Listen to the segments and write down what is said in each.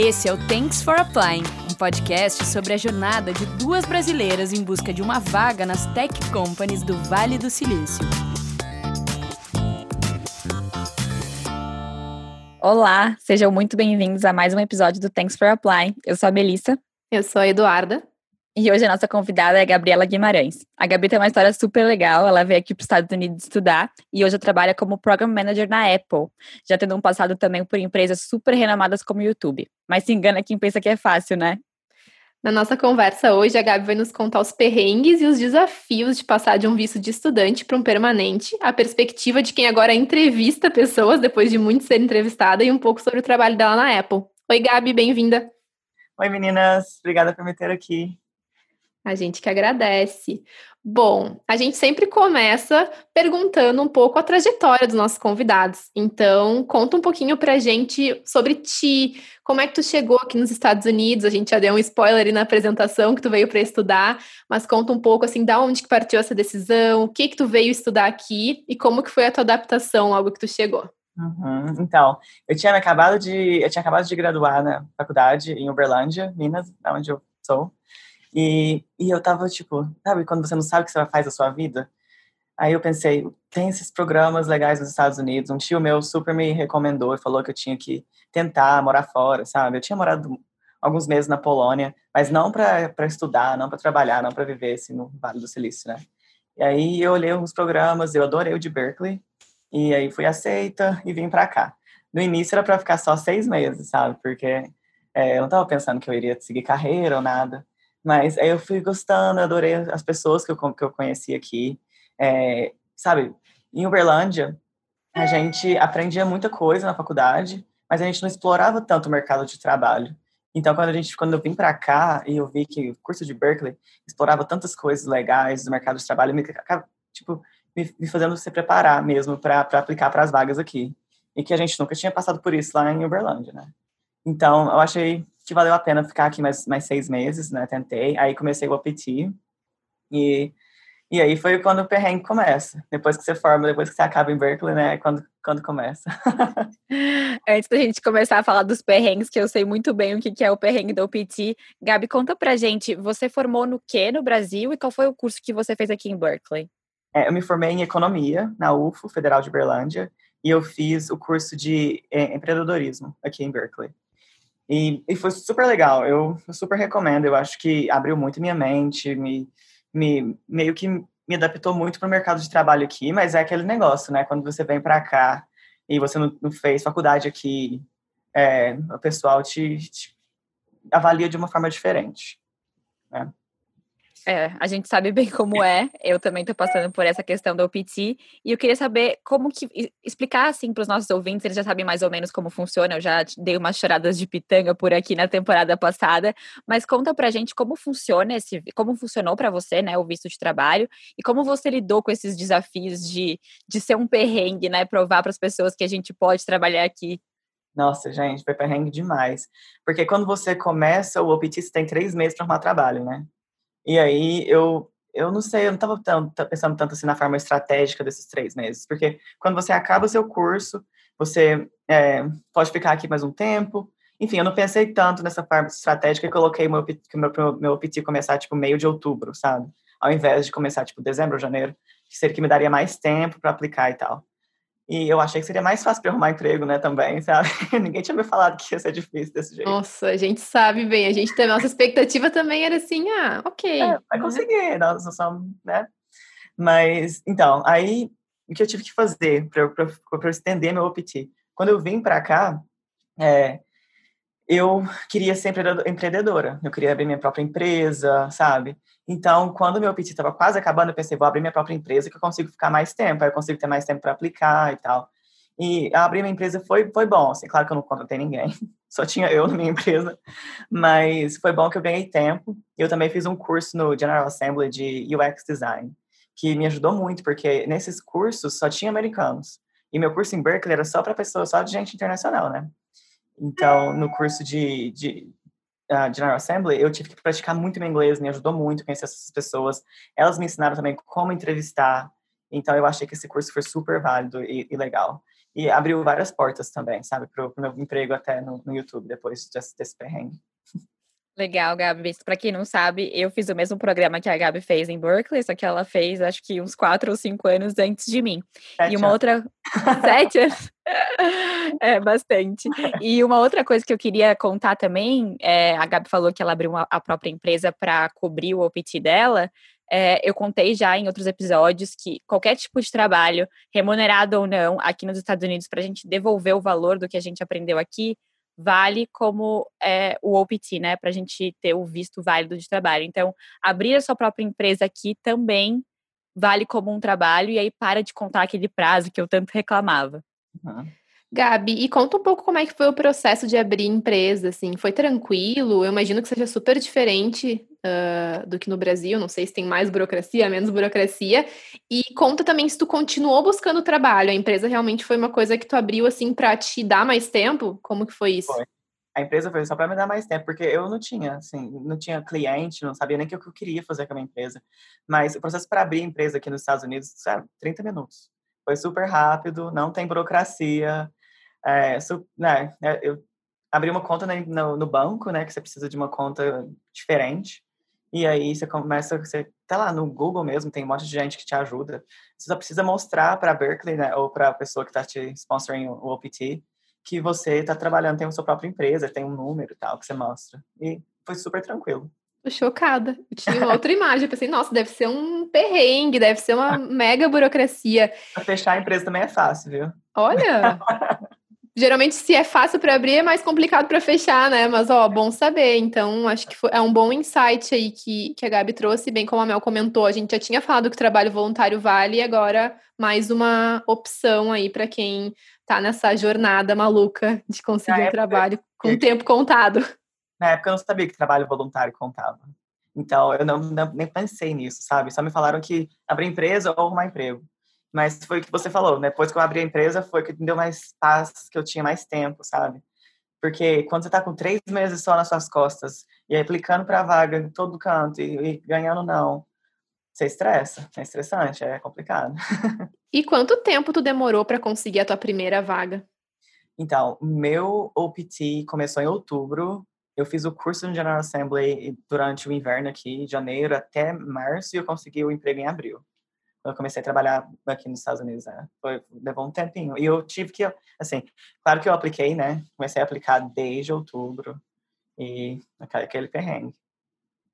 Esse é o Thanks for Applying, um podcast sobre a jornada de duas brasileiras em busca de uma vaga nas tech companies do Vale do Silício. Olá, sejam muito bem-vindos a mais um episódio do Thanks for Applying. Eu sou a Melissa. Eu sou a Eduarda. E hoje a nossa convidada é a Gabriela Guimarães. A Gabi tem uma história super legal. Ela veio aqui para os Estados Unidos estudar e hoje trabalha como Program Manager na Apple, já tendo um passado também por empresas super renomadas como o YouTube. Mas se engana quem pensa que é fácil, né? Na nossa conversa hoje, a Gabi vai nos contar os perrengues e os desafios de passar de um visto de estudante para um permanente, a perspectiva de quem agora entrevista pessoas depois de muito ser entrevistada e um pouco sobre o trabalho dela na Apple. Oi, Gabi, bem-vinda. Oi, meninas. Obrigada por me ter aqui. A gente que agradece. Bom, a gente sempre começa perguntando um pouco a trajetória dos nossos convidados. Então, conta um pouquinho pra gente sobre ti, como é que tu chegou aqui nos Estados Unidos? A gente já deu um spoiler na apresentação que tu veio para estudar, mas conta um pouco assim, da onde que partiu essa decisão, o que que tu veio estudar aqui e como que foi a tua adaptação logo que tu chegou. Uhum. Então, eu tinha acabado de eu tinha acabado de graduar na faculdade em Uberlândia, Minas, onde eu sou. E, e eu tava, tipo, sabe, quando você não sabe o que você faz da sua vida? Aí eu pensei, tem esses programas legais nos Estados Unidos. Um tio meu super me recomendou e falou que eu tinha que tentar morar fora, sabe? Eu tinha morado alguns meses na Polônia, mas não para estudar, não para trabalhar, não para viver assim, no Vale do Silício, né? E aí eu olhei alguns programas, eu adorei o de Berkeley, e aí fui aceita e vim para cá. No início era para ficar só seis meses, sabe? Porque é, eu não estava pensando que eu iria seguir carreira ou nada. Mas aí eu fui gostando, adorei as pessoas que eu, que eu conheci aqui. É, sabe, em Uberlândia, a gente aprendia muita coisa na faculdade, mas a gente não explorava tanto o mercado de trabalho. Então, quando a gente, quando eu vim para cá e eu vi que o curso de Berkeley explorava tantas coisas legais do mercado de trabalho, me, tipo, me, me fazendo se preparar mesmo para aplicar para as vagas aqui. E que a gente nunca tinha passado por isso lá em Uberlândia, né? Então, eu achei que valeu a pena ficar aqui mais, mais seis meses, né? Tentei. Aí comecei o OPT. E, e aí foi quando o perrengue começa. Depois que você forma, depois que você acaba em Berkeley, né? É quando, quando começa. Antes da gente começar a falar dos perrengues, que eu sei muito bem o que é o perrengue do OPT, Gabi, conta pra gente, você formou no que no Brasil e qual foi o curso que você fez aqui em Berkeley? É, eu me formei em Economia na UFO, Federal de Berlândia, e eu fiz o curso de é, empreendedorismo aqui em Berkeley. E, e foi super legal, eu, super recomendo, eu acho que abriu muito minha mente, me, me meio que me adaptou muito para o mercado de trabalho aqui, mas é aquele negócio, né? Quando você vem para cá e você não, não, fez faculdade aqui, é, o pessoal te, te, avalia de uma forma diferente, né? É, a gente sabe bem como é. Eu também estou passando por essa questão do OPT e eu queria saber como que explicar assim para os nossos ouvintes, eles já sabem mais ou menos como funciona. Eu já dei umas choradas de pitanga por aqui na temporada passada, mas conta pra gente como funciona esse, como funcionou para você, né, o visto de trabalho e como você lidou com esses desafios de, de ser um perrengue, né, provar para as pessoas que a gente pode trabalhar aqui. Nossa, gente, foi perrengue demais. Porque quando você começa o OPT, você tem três meses para arrumar trabalho, né? E aí eu, eu não sei, eu não estava pensando tanto assim na forma estratégica desses três meses, porque quando você acaba o seu curso, você é, pode ficar aqui mais um tempo. Enfim, eu não pensei tanto nessa forma estratégica e coloquei meu, meu, meu OPT começar, tipo, meio de outubro, sabe? Ao invés de começar, tipo, dezembro ou janeiro, que seria que me daria mais tempo para aplicar e tal. E eu achei que seria mais fácil para arrumar emprego, né, também, sabe? Ninguém tinha me falado que ia ser difícil desse jeito. Nossa, a gente sabe bem. A gente tem a nossa expectativa também era assim, ah, ok. É, vai conseguir, nós somos, né? Mas, então, aí, o que eu tive que fazer para eu estender meu OPT? Quando eu vim para cá, é, eu queria ser empreendedora. Eu queria abrir minha própria empresa, sabe? Então, quando meu PT estava quase acabando, eu pensei, vou abrir minha própria empresa que eu consigo ficar mais tempo, aí eu consigo ter mais tempo para aplicar e tal. E abrir minha empresa foi, foi bom, assim, claro que eu não contratei ninguém, só tinha eu na minha empresa, mas foi bom que eu ganhei tempo. Eu também fiz um curso no General Assembly de UX Design, que me ajudou muito, porque nesses cursos só tinha americanos. E meu curso em Berkeley era só para pessoas, só de gente internacional, né? Então, no curso de, de uh, General Assembly, eu tive que praticar muito meu inglês, me ajudou muito conhecer essas pessoas. Elas me ensinaram também como entrevistar. Então, eu achei que esse curso foi super válido e, e legal. E abriu várias portas também, sabe, para o meu emprego até no, no YouTube, depois desse, desse perrengue. Legal, Gabi. Para quem não sabe, eu fiz o mesmo programa que a Gabi fez em Berkeley, só que ela fez acho que uns quatro ou cinco anos antes de mim. Sete e uma anos. outra. Sete anos? é, bastante. E uma outra coisa que eu queria contar também, é, a Gabi falou que ela abriu uma, a própria empresa para cobrir o OPT dela. É, eu contei já em outros episódios que qualquer tipo de trabalho, remunerado ou não, aqui nos Estados Unidos, para a gente devolver o valor do que a gente aprendeu aqui, vale como é, o OPT, né? Para a gente ter o visto válido de trabalho. Então, abrir a sua própria empresa aqui também vale como um trabalho e aí para de contar aquele prazo que eu tanto reclamava. Uhum. Gabi, e conta um pouco como é que foi o processo de abrir empresa, assim, foi tranquilo? Eu imagino que seja super diferente uh, do que no Brasil, não sei se tem mais burocracia, menos burocracia, e conta também se tu continuou buscando trabalho, a empresa realmente foi uma coisa que tu abriu, assim, para te dar mais tempo? Como que foi isso? Foi. A empresa foi só para me dar mais tempo, porque eu não tinha, assim, não tinha cliente, não sabia nem o que eu queria fazer com a minha empresa. Mas o processo para abrir empresa aqui nos Estados Unidos, sabe, 30 minutos. Foi super rápido, não tem burocracia, é, né, é, eu abri uma conta no, no, banco, né, que você precisa de uma conta diferente, e aí você começa, você tá lá no Google mesmo, tem um monte de gente que te ajuda. Você só precisa mostrar para Berkeley, né, ou para a pessoa que está te sponsoring o OPT, que você está trabalhando, tem a sua própria empresa, tem um número e tal que você mostra. E foi super tranquilo. Tô chocada. Eu tinha outra imagem. Eu pensei, nossa, deve ser um perrengue, deve ser uma mega burocracia. Pra fechar a empresa também é fácil, viu? Olha! Geralmente, se é fácil para abrir, é mais complicado para fechar, né? Mas, ó, bom saber. Então, acho que foi, é um bom insight aí que, que a Gabi trouxe, bem como a Mel comentou. A gente já tinha falado que o trabalho voluntário vale, e agora mais uma opção aí para quem tá nessa jornada maluca de conseguir um trabalho com eu, tempo contado. Na época, eu não sabia que trabalho voluntário contava. Então, eu não, não, nem pensei nisso, sabe? Só me falaram que abrir empresa ou arrumar emprego. Mas foi o que você falou, né? Depois que eu abri a empresa, foi que me deu mais paz, que eu tinha mais tempo, sabe? Porque quando você tá com três meses só nas suas costas, e aplicando para vaga em todo canto, e, e ganhando não, você estressa, é estressante, é complicado. E quanto tempo tu demorou para conseguir a tua primeira vaga? Então, meu OPT começou em outubro. Eu fiz o curso no General Assembly durante o inverno aqui, de janeiro até março, e eu consegui o emprego em abril eu comecei a trabalhar aqui nos Estados Unidos, né? Foi, levou um tempinho. E eu tive que, assim, claro que eu apliquei, né? Comecei a aplicar desde outubro e aquele perrengue.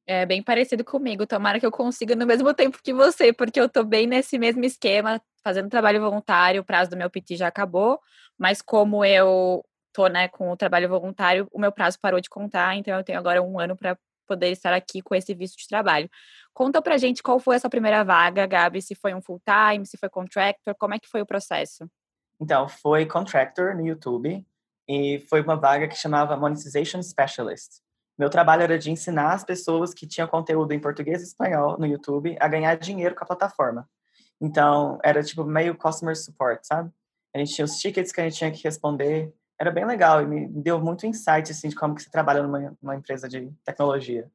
É bem parecido comigo. Tomara que eu consiga no mesmo tempo que você, porque eu tô bem nesse mesmo esquema, fazendo trabalho voluntário, o prazo do meu PT já acabou, mas como eu tô, né, com o trabalho voluntário, o meu prazo parou de contar, então eu tenho agora um ano para poder estar aqui com esse visto de trabalho. Conta pra gente qual foi essa primeira vaga, Gabi, se foi um full time, se foi contractor, como é que foi o processo? Então, foi contractor no YouTube e foi uma vaga que chamava Monetization Specialist. Meu trabalho era de ensinar as pessoas que tinham conteúdo em português e espanhol no YouTube a ganhar dinheiro com a plataforma. Então, era tipo meio customer support, sabe? A gente tinha os tickets que a gente tinha que responder, era bem legal e me deu muito insight assim de como que se trabalha numa, numa empresa de tecnologia.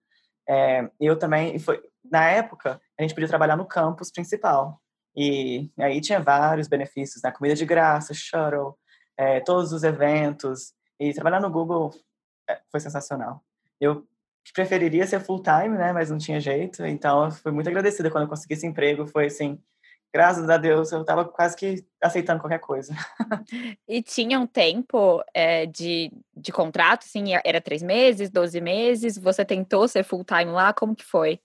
É, eu também foi na época a gente podia trabalhar no campus principal e aí tinha vários benefícios, né? comida de graça, shuttle, é, todos os eventos e trabalhar no Google é, foi sensacional. Eu preferiria ser full time, né, mas não tinha jeito. Então, eu fui muito agradecida quando eu consegui esse emprego. Foi assim, graças a Deus, eu estava quase que aceitando qualquer coisa. E tinha um tempo é, de, de contrato, assim, era três meses, doze meses? Você tentou ser full-time lá? Como que foi?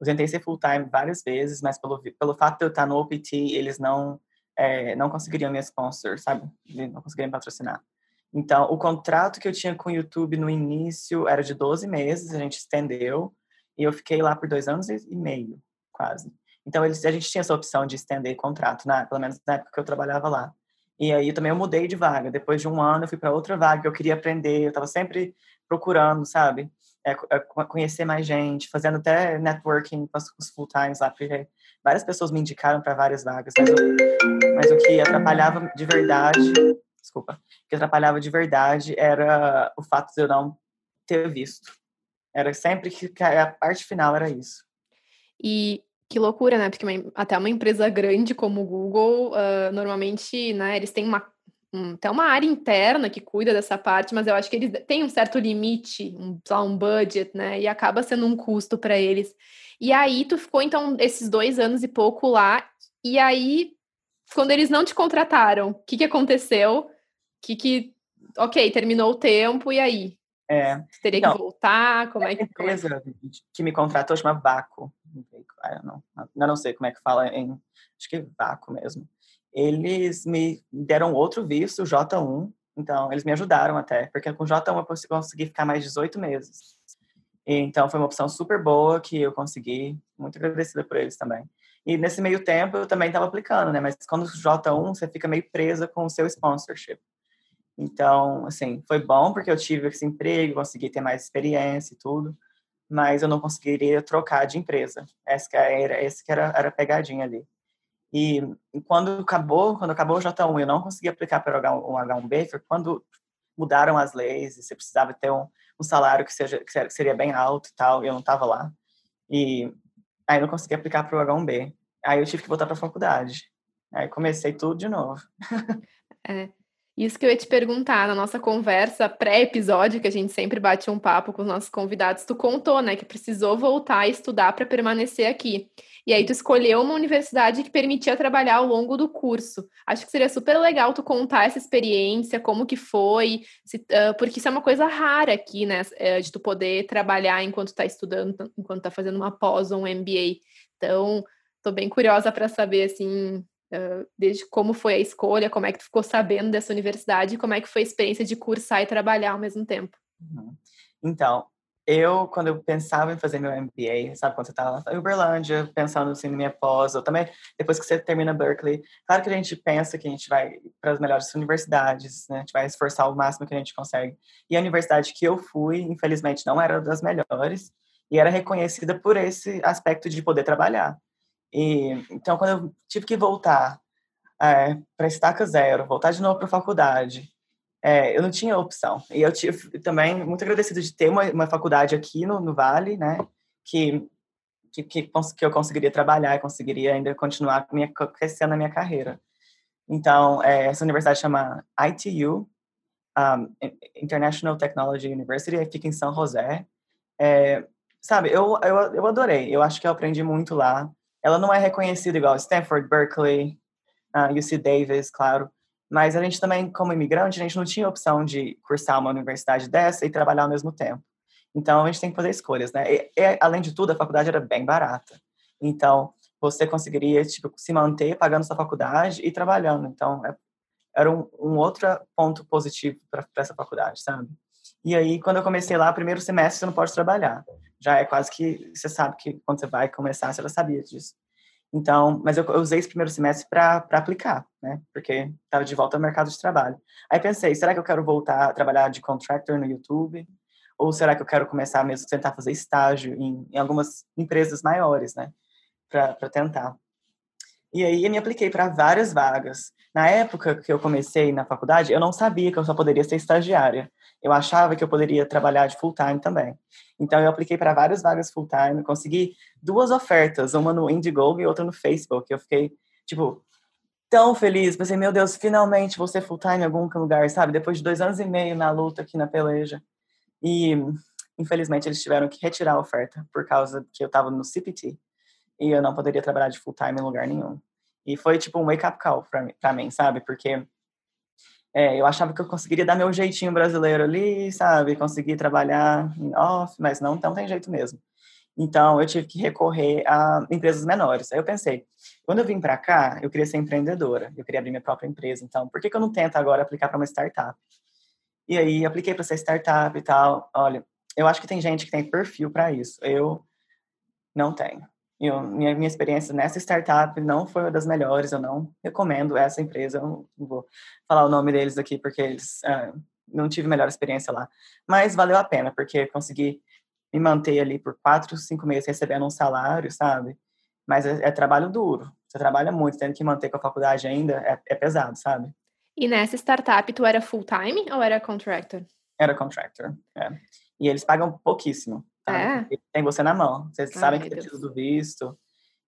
Eu tentei ser full-time várias vezes, mas pelo, pelo fato de eu estar no OPT, eles não, é, não conseguiriam me sponsor, sabe? Não conseguiriam patrocinar. Então, o contrato que eu tinha com o YouTube no início era de 12 meses, a gente estendeu, e eu fiquei lá por dois anos e meio, quase. Então, eles, a gente tinha essa opção de estender contrato, né? pelo menos na época que eu trabalhava lá. E aí também eu mudei de vaga. Depois de um ano, eu fui para outra vaga eu queria aprender. Eu estava sempre procurando, sabe? É, é, conhecer mais gente, fazendo até networking com os full times lá, porque várias pessoas me indicaram para várias vagas. Mas, mas o que atrapalhava de verdade, desculpa, o que atrapalhava de verdade era o fato de eu não ter visto. Era sempre que a parte final era isso. E que loucura, né? Porque uma, até uma empresa grande como o Google, uh, normalmente, né, eles têm uma, um, tem uma área interna que cuida dessa parte, mas eu acho que eles têm um certo limite, um, um budget, né? E acaba sendo um custo para eles. E aí tu ficou então esses dois anos e pouco lá, e aí quando eles não te contrataram, o que, que aconteceu? Que que ok, terminou o tempo e aí? É, Você teria então, que voltar? Como é que a empresa que me contratou chama Vaco. Eu não, eu não sei como é que fala em. Acho que é Vaco mesmo. Eles me deram outro visto, J1. Então, eles me ajudaram até, porque com J1 eu consegui ficar mais 18 meses. Então, foi uma opção super boa que eu consegui. Muito agradecida por eles também. E nesse meio tempo, eu também estava aplicando, né? Mas quando J1, você fica meio presa com o seu sponsorship. Então, assim, foi bom porque eu tive esse emprego, consegui ter mais experiência e tudo, mas eu não conseguiria trocar de empresa. Essa que era, essa que era, era a pegadinha ali. E, quando acabou, quando acabou o J1, eu não consegui aplicar para o H1B, foi quando mudaram as leis e você precisava ter um, um salário que, seja, que seria bem alto e tal, e eu não estava lá. E aí não consegui aplicar para o H1B. Aí eu tive que voltar para a faculdade. Aí comecei tudo de novo. é. Isso que eu ia te perguntar na nossa conversa pré-episódio, que a gente sempre bate um papo com os nossos convidados, tu contou, né, que precisou voltar a estudar para permanecer aqui. E aí tu escolheu uma universidade que permitia trabalhar ao longo do curso. Acho que seria super legal tu contar essa experiência, como que foi, se, uh, porque isso é uma coisa rara aqui, né, eh, de tu poder trabalhar enquanto está estudando, enquanto está fazendo uma pós ou um MBA. Então, estou bem curiosa para saber, assim, desde como foi a escolha, como é que tu ficou sabendo dessa universidade como é que foi a experiência de cursar e trabalhar ao mesmo tempo. Uhum. Então, eu, quando eu pensava em fazer meu MBA, sabe, quando você estava em Uberlândia, pensando assim na minha pós, ou também depois que você termina Berkeley, claro que a gente pensa que a gente vai para as melhores universidades, né, a gente vai esforçar o máximo que a gente consegue. E a universidade que eu fui, infelizmente, não era das melhores, e era reconhecida por esse aspecto de poder trabalhar. E, então, quando eu tive que voltar é, para estaca zero, voltar de novo para a faculdade, é, eu não tinha opção. E eu tive também muito agradecido de ter uma, uma faculdade aqui no, no Vale, né, que, que, que, que eu conseguiria trabalhar conseguiria ainda continuar minha, crescendo a minha carreira. Então, é, essa universidade chama ITU, um, International Technology University, fica em São José. É, sabe, eu, eu, eu adorei, eu acho que eu aprendi muito lá ela não é reconhecida igual Stanford, Berkeley, uh, ah, UC Davis, claro. Mas a gente também, como imigrante, a gente não tinha opção de cursar uma universidade dessa e trabalhar ao mesmo tempo. Então, a gente tem que fazer escolhas, né? E, e, além de tudo, a faculdade era bem barata. Então, você conseguiria, tipo, se manter pagando sua faculdade e trabalhando. Então, é, era um, um, outro ponto positivo para essa faculdade, sabe? E aí, quando eu comecei lá, primeiro semestre você não pode trabalhar já é quase que você sabe que quando você vai começar, você já sabia disso. Então, mas eu, eu usei esse primeiro semestre para aplicar, né? Porque estava de volta ao mercado de trabalho. Aí pensei, será que eu quero voltar a trabalhar de contractor no YouTube? Ou será que eu quero começar mesmo tentar fazer estágio em, em algumas empresas maiores, né? Para tentar. E aí eu me apliquei para várias vagas. Na época que eu comecei na faculdade, eu não sabia que eu só poderia ser estagiária. Eu achava que eu poderia trabalhar de full time também. Então eu apliquei para várias vagas full time, consegui duas ofertas, uma no Indiegogo e outra no Facebook. Eu fiquei tipo tão feliz, pensei, meu Deus, finalmente vou ser full time em algum lugar, sabe? Depois de dois anos e meio na luta aqui na peleja. E infelizmente eles tiveram que retirar a oferta por causa que eu estava no CPT e eu não poderia trabalhar de full time em lugar nenhum. E foi tipo um wake up call para mim, sabe? Porque é, eu achava que eu conseguiria dar meu jeitinho brasileiro ali, sabe? Conseguir trabalhar em off, mas não, não tem jeito mesmo. Então, eu tive que recorrer a empresas menores. Aí eu pensei, quando eu vim para cá, eu queria ser empreendedora, eu queria abrir minha própria empresa. Então, por que, que eu não tento agora aplicar para uma startup? E aí, apliquei para essa startup e tal. Olha, eu acho que tem gente que tem perfil para isso. Eu não tenho. Eu, minha, minha experiência nessa startup não foi uma das melhores, eu não recomendo essa empresa, eu não vou falar o nome deles aqui porque eles uh, não tive melhor experiência lá. Mas valeu a pena, porque consegui me manter ali por quatro, cinco meses recebendo um salário, sabe? Mas é, é trabalho duro, você trabalha muito, tendo que manter com a faculdade ainda, é, é pesado, sabe? E nessa startup, tu era full-time ou era contractor? Era contractor, é. E eles pagam pouquíssimo. Tá? É. Tem você na mão. Vocês Ai, sabem que precisa do visto.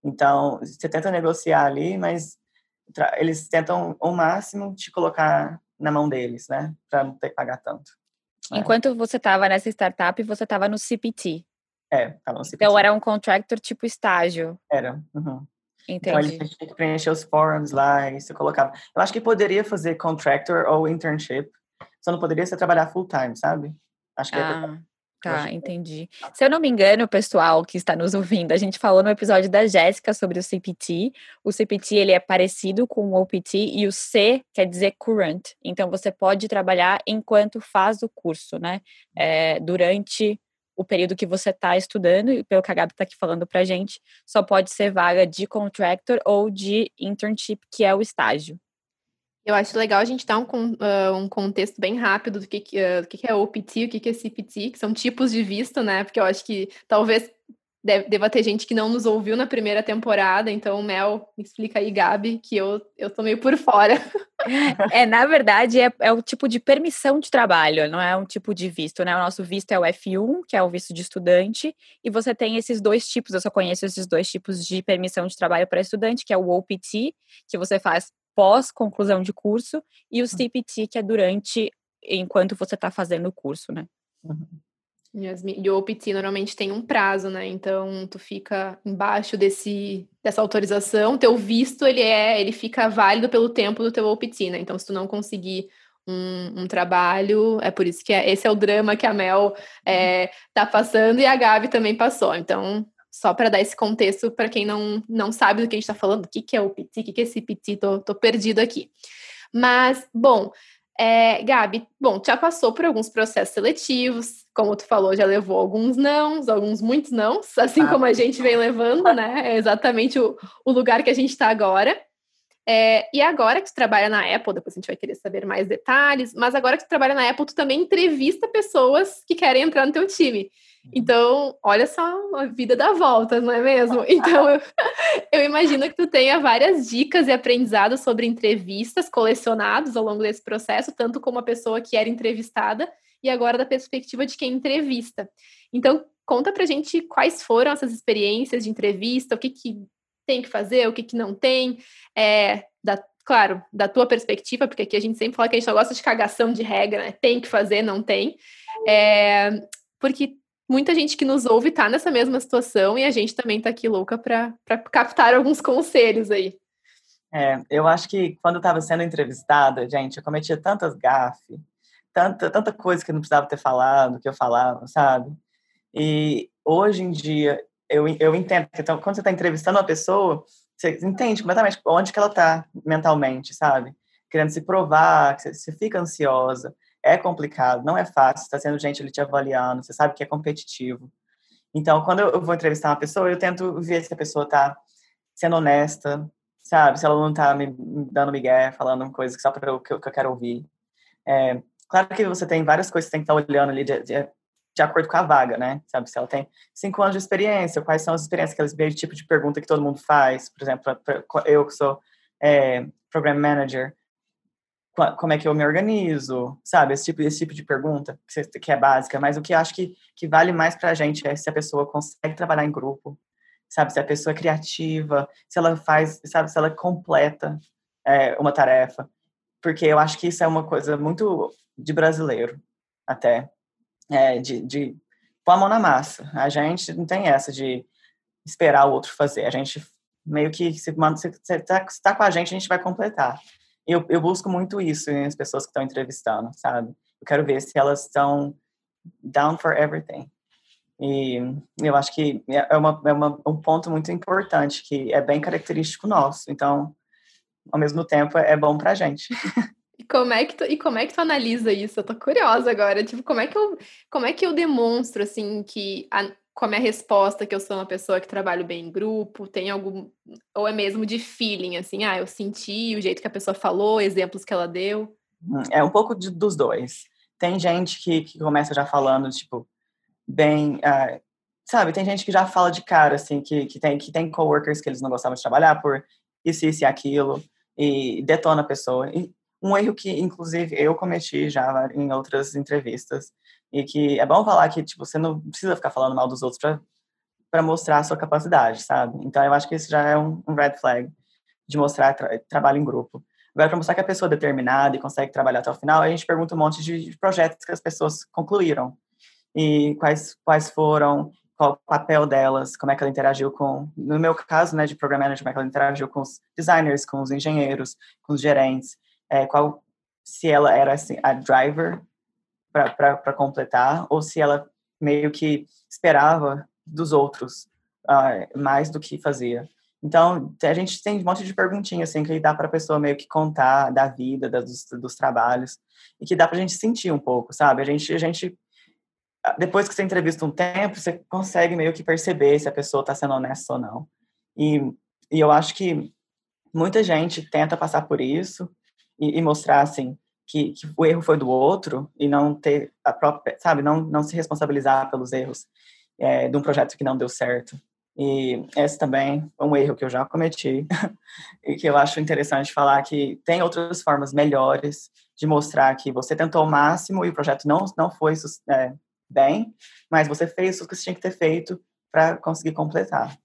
Então, você tenta negociar ali, mas eles tentam ao máximo te colocar na mão deles, né? Para não ter que pagar tanto. É. Enquanto você estava nessa startup, você estava no CPT. É, estava no CPT. Então era um contractor tipo estágio. Era. Uhum. Entendi. Então ele tinha que preencher os forms lá e você colocava. Eu acho que poderia fazer contractor ou internship, só não poderia ser trabalhar full time, sabe? Acho que é ah. Tá, entendi. Se eu não me engano, pessoal que está nos ouvindo, a gente falou no episódio da Jéssica sobre o CPT. O CPT ele é parecido com o OPT e o C quer dizer current. Então você pode trabalhar enquanto faz o curso, né? É, durante o período que você está estudando, e pelo que a Gabi está aqui falando para gente, só pode ser vaga de contractor ou de internship, que é o estágio. Eu acho legal a gente dar um, uh, um contexto bem rápido do que, uh, do que é OPT, o que é CPT, que são tipos de visto, né? Porque eu acho que talvez deve, deva ter gente que não nos ouviu na primeira temporada, então, Mel, me explica aí, Gabi, que eu, eu tô meio por fora. É, na verdade, é, é o tipo de permissão de trabalho, não é um tipo de visto, né? O nosso visto é o F1, que é o visto de estudante, e você tem esses dois tipos, eu só conheço esses dois tipos de permissão de trabalho para estudante, que é o OPT, que você faz pós-conclusão de curso, e o CPT, hum. que é durante, enquanto você está fazendo o curso, né? Uhum. E o OPT normalmente tem um prazo, né? Então tu fica embaixo desse dessa autorização, teu visto ele é, ele fica válido pelo tempo do teu OPT, né? Então se tu não conseguir um, um trabalho, é por isso que é, esse é o drama que a Mel é, tá passando e a Gabi também passou. Então só para dar esse contexto para quem não, não sabe do que a gente está falando, o que, que é o PT, o que, que é esse PT, tô, tô perdido aqui. Mas, bom, é, Gabi, bom, já passou por alguns processos seletivos, como tu falou, já levou alguns nãos, alguns muitos nãos, assim ah. como a gente vem levando, né? É exatamente o, o lugar que a gente está agora. É, e agora que tu trabalha na Apple, depois a gente vai querer saber mais detalhes, mas agora que tu trabalha na Apple, tu também entrevista pessoas que querem entrar no teu time. Então, olha só, a vida dá voltas, não é mesmo? Então, eu, eu, imagino que tu tenha várias dicas e aprendizados sobre entrevistas colecionados ao longo desse processo, tanto como a pessoa que era entrevistada e agora da perspectiva de quem entrevista. Então, conta pra gente quais foram essas experiências de entrevista, o que, que tem que fazer, o que, que não tem, é, da, claro, da tua perspectiva, porque aqui a gente sempre fala que a gente só gosta de cagação de regra, né? Tem que fazer, não tem. É, porque muita gente que nos ouve está nessa mesma situação e a gente também está aqui louca para captar alguns conselhos aí. É, eu acho que quando eu estava sendo entrevistada, gente, eu cometia tantas gafes, tanta, tanta coisa que eu não precisava ter falado, que eu falava, sabe? E hoje em dia, eu, eu entendo então, quando você está entrevistando uma pessoa, você entende completamente onde que ela está mentalmente, sabe? Querendo se provar, que você fica ansiosa é complicado, não é fácil, está sendo gente ali te avaliando, você sabe que é competitivo. Então, quando eu vou entrevistar uma pessoa, eu tento ver se a pessoa está sendo honesta, sabe? Se ela não está me dando migué, falando coisas só para o que eu quero ouvir. É, claro que você tem várias coisas que você tem que estar tá olhando ali de, de, de, acordo com a vaga, né? Sabe? Se ela tem cinco anos de experiência, quais são as experiências, aqueles tipo de pergunta que todo mundo faz. Por exemplo, eu que sou é, Program Manager, como é que eu me organizo, sabe? Esse tipo, esse tipo de pergunta que é básica, mas o que eu acho que, que vale mais para a gente é se a pessoa consegue trabalhar em grupo, sabe? Se a pessoa é criativa, se ela faz, sabe? Se ela completa é, uma tarefa. Porque eu acho que isso é uma coisa muito de brasileiro, até, é, de, de pôr a mão na massa. A gente não tem essa de esperar o outro fazer. A gente meio que, se está tá com a gente, a gente vai completar eu, eu busco muito isso nas pessoas que estão entrevistando, sabe? Eu quero ver se elas estão down for everything. E eu acho que é, é, uma, é uma, um ponto muito importante, que é bem característico nosso. Então, ao mesmo tempo, é bom pra gente. E como é que tu, e como é que tu analisa isso? Eu tô curiosa agora. Tipo, como é que eu, como é que eu demonstro, assim, que a, com a minha resposta que eu sou uma pessoa que trabalho bem em grupo, tem algum ou é mesmo de feeling assim, ah, eu senti o jeito que a pessoa falou, exemplos que ela deu. Hum, é um pouco de, dos dois. Tem gente que, que começa já falando tipo bem, uh, sabe? Tem gente que já fala de cara assim, que, que tem que tem coworkers que eles não gostavam de trabalhar por isso, isso e aquilo e detona a pessoa. E um erro que inclusive eu cometi já em outras entrevistas e que é bom falar que, tipo, você não precisa ficar falando mal dos outros para mostrar a sua capacidade, sabe? Então, eu acho que isso já é um, um red flag de mostrar tra trabalho em grupo. Agora, para mostrar que a pessoa é determinada e consegue trabalhar até o final, a gente pergunta um monte de projetos que as pessoas concluíram. E quais, quais foram, qual o papel delas, como é que ela interagiu com, no meu caso, né, de program manager, como é que ela interagiu com os designers, com os engenheiros, com os gerentes, é, qual, se ela era assim, a driver para completar, ou se ela meio que esperava dos outros uh, mais do que fazia. Então, a gente tem um monte de perguntinhas, assim, que dá para a pessoa meio que contar da vida, dos, dos trabalhos, e que dá para a gente sentir um pouco, sabe? A gente, a gente, depois que você entrevista um tempo, você consegue meio que perceber se a pessoa está sendo honesta ou não. E, e eu acho que muita gente tenta passar por isso e, e mostrar, assim, que, que, o erro foi do outro e não ter a própria, sabe, não, não se responsabilizar pelos erros é, de um projeto que não deu certo. E esse também é um erro que eu já cometi e que eu acho interessante falar que tem outras formas melhores de mostrar que você tentou o máximo e o projeto não, não foi é, bem, mas você fez o que você tinha que ter feito para conseguir completar.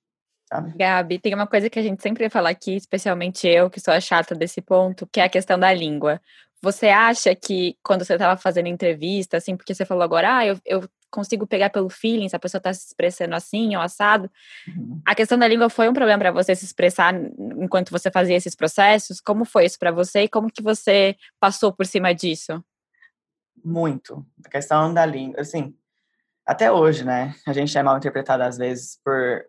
Sabe? Gabi, tem uma coisa que a gente sempre fala aqui, especialmente eu, que sou a chata desse ponto, que é a questão da língua. Você acha que quando você estava fazendo entrevista, assim, porque você falou agora, ah, eu, eu consigo pegar pelo feeling se a pessoa está se expressando assim ou assado. Uhum. A questão da língua foi um problema para você se expressar enquanto você fazia esses processos? Como foi isso para você e como que você passou por cima disso? Muito. A questão da língua, assim, até hoje, né? A gente é mal interpretado às vezes por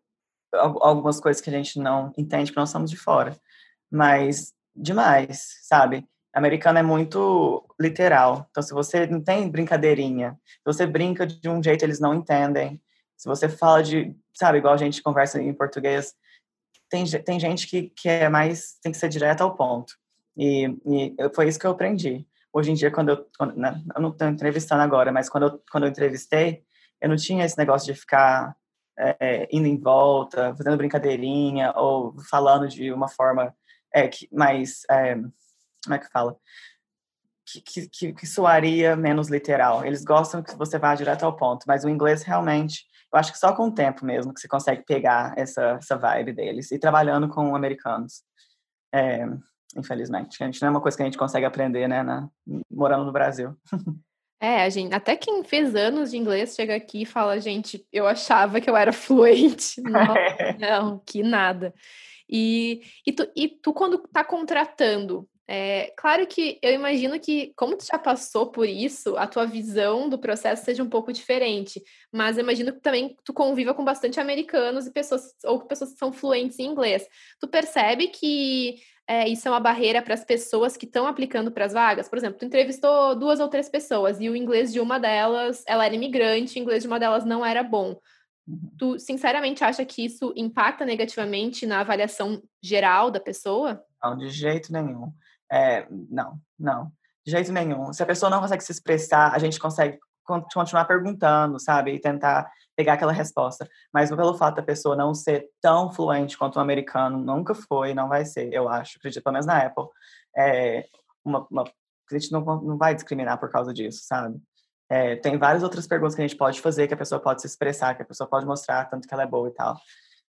algumas coisas que a gente não entende porque nós somos de fora. Mas demais, sabe? americano é muito literal. Então, se você não tem brincadeirinha, se você brinca de um jeito, eles não entendem. Se você fala de, sabe, igual a gente conversa em português, tem, tem gente que, que é mais, tem que ser direto ao ponto. E, e foi isso que eu aprendi. Hoje em dia, quando eu, quando, né, eu não estou entrevistando agora, mas quando eu, quando eu entrevistei, eu não tinha esse negócio de ficar é, indo em volta, fazendo brincadeirinha, ou falando de uma forma é, que, mais é, como é que fala? Que, que, que, soaria menos literal. Eles gostam que você vá direto ao ponto, mas o inglês realmente, eu acho que só com o tempo mesmo que você consegue pegar essa, essa vibe deles e trabalhando com americanos. É, infelizmente, a gente não é uma coisa que a gente consegue aprender, né, na, morando no Brasil. É, a gente, até quem fez anos de inglês chega aqui e fala, gente, eu achava que eu era fluente. Não, não que nada. E, e, tu, e tu, quando tá contratando, é, claro que eu imagino que, como tu já passou por isso, a tua visão do processo seja um pouco diferente. Mas eu imagino que também tu conviva com bastante americanos e pessoas, ou pessoas que são fluentes em inglês. Tu percebe que é, isso é uma barreira para as pessoas que estão aplicando para as vagas? Por exemplo, tu entrevistou duas ou três pessoas e o inglês de uma delas, ela era imigrante, o inglês de uma delas não era bom. Uhum. Tu, sinceramente, acha que isso impacta negativamente na avaliação geral da pessoa? Não, de jeito nenhum. É, não, não, de jeito nenhum. Se a pessoa não consegue se expressar, a gente consegue continuar perguntando, sabe? E tentar pegar aquela resposta. Mas pelo fato da pessoa não ser tão fluente quanto um americano, nunca foi, não vai ser, eu acho, acredito, pelo menos na Apple, é uma, uma, a gente não, não vai discriminar por causa disso, sabe? É, tem várias outras perguntas que a gente pode fazer, que a pessoa pode se expressar, que a pessoa pode mostrar tanto que ela é boa e tal.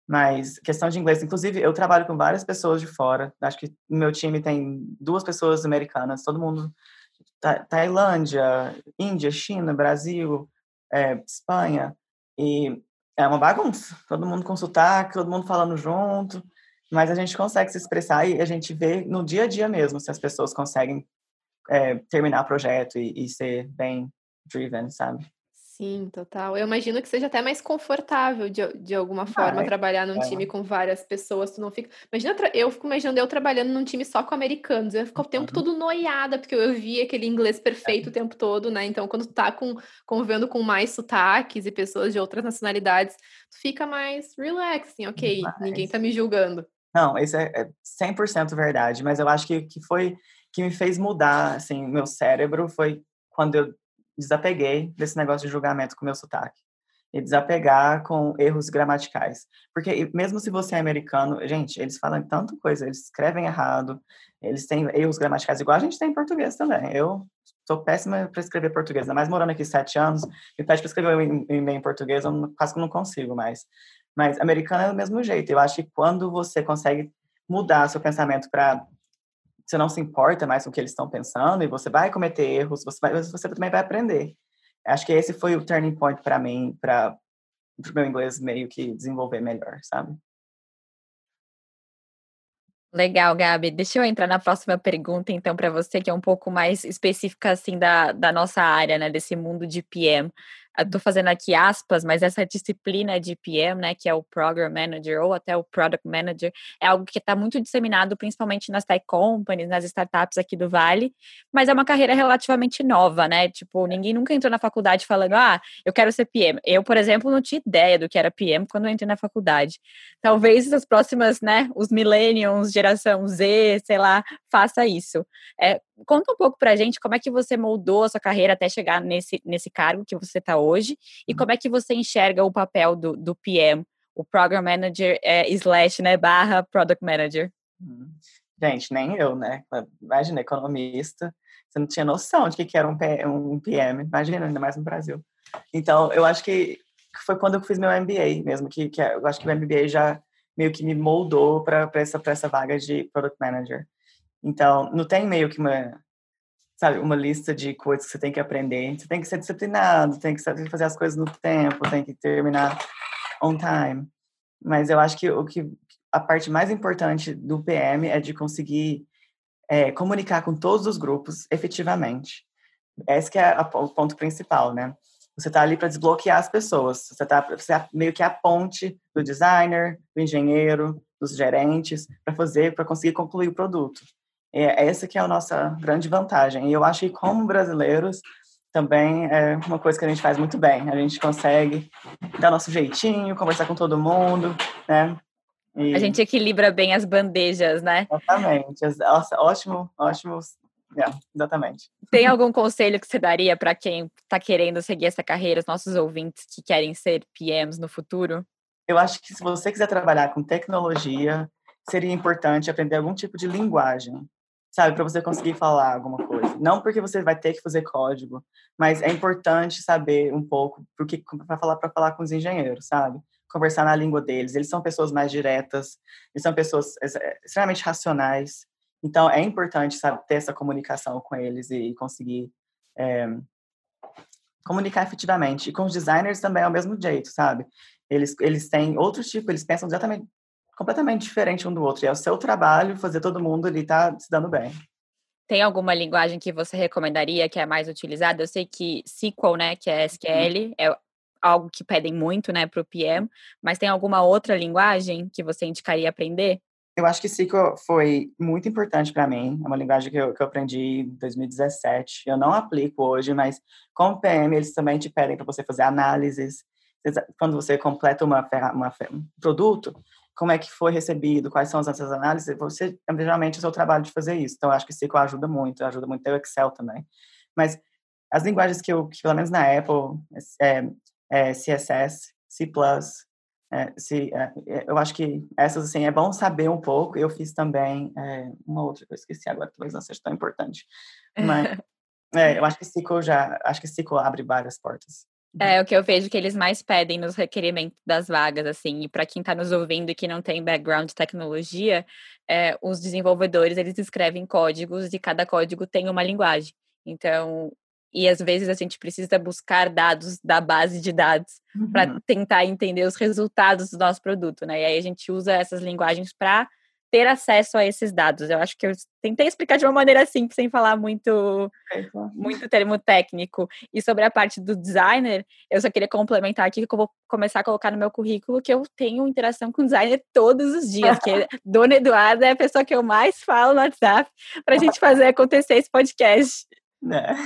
Mas questão de inglês, inclusive eu trabalho com várias pessoas de fora. Acho que no meu time tem duas pessoas americanas, todo mundo Tailândia, Índia, China, Brasil, é, Espanha. E é uma bagunça. Todo mundo com sotaque, todo mundo falando junto. Mas a gente consegue se expressar e a gente vê no dia a dia mesmo se as pessoas conseguem é, terminar o projeto e, e ser bem driven, sabe? Sim, total. Eu imagino que seja até mais confortável de, de alguma forma trabalhar num é. time com várias pessoas. Tu não fica. Imagina, eu fico imaginando eu trabalhando num time só com americanos. Eu fico o tempo uhum. todo noiada, porque eu via aquele inglês perfeito é. o tempo todo, né? Então, quando tu tá com, convivendo com mais sotaques e pessoas de outras nacionalidades, tu fica mais relax, assim, ok, mas... ninguém tá me julgando. Não, isso é, é 100% verdade, mas eu acho que, que foi que me fez mudar, assim, meu cérebro foi quando eu desapeguei desse negócio de julgamento com meu sotaque. E desapegar com erros gramaticais. Porque mesmo se você é americano, gente, eles falam tanta coisa, eles escrevem errado, eles têm erros gramaticais, igual a gente tem em português também. Eu sou péssima para escrever português, ainda mais morando aqui sete anos, me pede para escrever um e-mail em português, eu quase que não consigo mais. Mas americano é do mesmo jeito. Eu acho que quando você consegue mudar seu pensamento para você não se importa mais com o que eles estão pensando e você vai cometer erros, você, vai, você também vai aprender. Acho que esse foi o turning point para mim, para o meu inglês meio que desenvolver melhor, sabe? Legal, Gabi. Deixa eu entrar na próxima pergunta, então, para você, que é um pouco mais específica, assim, da, da nossa área, né, desse mundo de PM estou fazendo aqui aspas, mas essa disciplina de PM, né, que é o Program Manager ou até o Product Manager, é algo que está muito disseminado, principalmente nas tech companies, nas startups aqui do Vale, mas é uma carreira relativamente nova, né? Tipo, ninguém nunca entrou na faculdade falando, ah, eu quero ser PM. Eu, por exemplo, não tinha ideia do que era PM quando eu entrei na faculdade. Talvez as próximas, né, os millennials, geração Z, sei lá, faça isso. É, conta um pouco pra gente como é que você moldou a sua carreira até chegar nesse, nesse cargo que você está hoje e uhum. como é que você enxerga o papel do, do PM, o Program Manager é, slash, né, barra Product Manager. Uhum. Gente, nem eu, né? Imagina, economista, você não tinha noção de que era um PM, imagina, ainda mais no Brasil. Então, eu acho que foi quando eu fiz meu MBA mesmo, que, que eu acho que o MBA já meio que me moldou para essa, essa vaga de Product Manager. Então, não tem meio que uma, sabe, uma lista de coisas que você tem que aprender. Você tem que ser disciplinado, tem que saber fazer as coisas no tempo, tem que terminar on time. Mas eu acho que o que a parte mais importante do PM é de conseguir é, comunicar com todos os grupos efetivamente. Esse que é a, o ponto principal, né? Você está ali para desbloquear as pessoas. Você está é meio que a ponte do designer, do engenheiro, dos gerentes para fazer, para conseguir concluir o produto. É, essa que é a nossa grande vantagem. E eu acho que como brasileiros também é uma coisa que a gente faz muito bem. A gente consegue dar nosso jeitinho, conversar com todo mundo, né? E... A gente equilibra bem as bandejas, né? Exatamente. Nossa, ótimo, ótimo. É, exatamente. Tem algum conselho que você daria para quem está querendo seguir essa carreira, os nossos ouvintes que querem ser PMs no futuro? Eu acho que se você quiser trabalhar com tecnologia, seria importante aprender algum tipo de linguagem sabe, para você conseguir falar alguma coisa. Não porque você vai ter que fazer código, mas é importante saber um pouco porque para falar para falar com os engenheiros, sabe? Conversar na língua deles. Eles são pessoas mais diretas, eles são pessoas extremamente racionais. Então é importante sabe, ter essa comunicação com eles e conseguir é, comunicar efetivamente. E com os designers também é o mesmo jeito, sabe? Eles, eles têm outros tipos, eles pensam exatamente completamente diferente um do outro. E é o seu trabalho fazer todo mundo ali estar tá se dando bem. Tem alguma linguagem que você recomendaria que é mais utilizada? Eu sei que SQL, né, que é SQL, uhum. é algo que pedem muito, né, para o PM, mas tem alguma outra linguagem que você indicaria aprender? Eu acho que SQL foi muito importante para mim. É uma linguagem que eu, que eu aprendi em 2017. Eu não aplico hoje, mas como PM, eles também te pedem para você fazer análises. Quando você completa uma, uma, um produto, como é que foi recebido, quais são as nossas análises, você, geralmente, é o seu trabalho de fazer isso. Então, eu acho que SQL ajuda muito, ajuda muito o Excel também. Mas as linguagens que eu, que, pelo menos na Apple, é, é CSS, C++, é, C, é, é, eu acho que essas, assim, é bom saber um pouco. Eu fiz também é, uma outra que eu esqueci agora, talvez não seja tão importante. Mas é, eu acho que SQL já, acho que SQL abre várias portas. É o que eu vejo que eles mais pedem nos requerimentos das vagas, assim. E para quem está nos ouvindo e que não tem background de tecnologia, é, os desenvolvedores eles escrevem códigos e cada código tem uma linguagem. Então, e às vezes a gente precisa buscar dados da base de dados uhum. para tentar entender os resultados do nosso produto, né? E aí a gente usa essas linguagens para ter acesso a esses dados. Eu acho que eu tentei explicar de uma maneira simples, sem falar muito, muito termo técnico. E sobre a parte do designer, eu só queria complementar aqui que eu vou começar a colocar no meu currículo que eu tenho interação com designer todos os dias, que Dona Eduarda é a pessoa que eu mais falo no WhatsApp para a gente fazer acontecer esse podcast.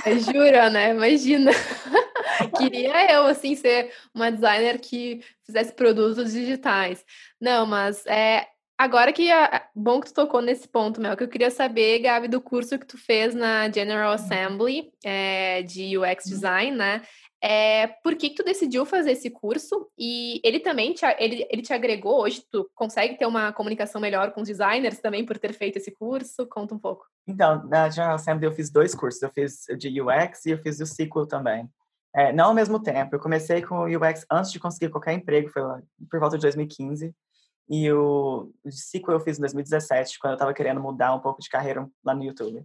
É. Jura, né? Imagina. Queria eu, assim, ser uma designer que fizesse produtos digitais. Não, mas é, Agora que é bom que tu tocou nesse ponto, Mel, que eu queria saber, Gabi, do curso que tu fez na General uhum. Assembly é, de UX uhum. Design, né? É, por que, que tu decidiu fazer esse curso? E ele também te, ele, ele te agregou hoje? Tu consegue ter uma comunicação melhor com os designers também por ter feito esse curso? Conta um pouco. Então, na General Assembly eu fiz dois cursos. Eu fiz de UX e eu fiz o SQL também. É, não ao mesmo tempo. Eu comecei com o UX antes de conseguir qualquer emprego, foi lá, por volta de 2015. E o, o sequel eu fiz em 2017, quando eu estava querendo mudar um pouco de carreira lá no YouTube.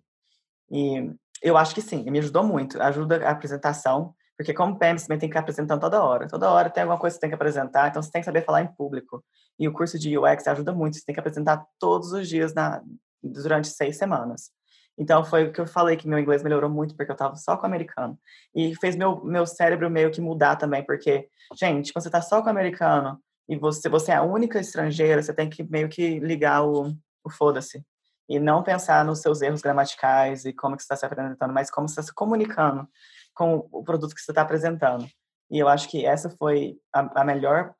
E eu acho que sim, me ajudou muito. Ajuda a apresentação, porque como PM você tem que ficar apresentando toda hora. Toda hora tem alguma coisa que você tem que apresentar, então você tem que saber falar em público. E o curso de UX ajuda muito, você tem que apresentar todos os dias na, durante seis semanas. Então foi o que eu falei que meu inglês melhorou muito porque eu estava só com americano. E fez meu, meu cérebro meio que mudar também, porque, gente, quando você está só com americano e você, você é a única estrangeira, você tem que meio que ligar o, o foda-se. E não pensar nos seus erros gramaticais e como que você está se apresentando, mas como você está se comunicando com o produto que você está apresentando. E eu acho que essa foi a, a melhor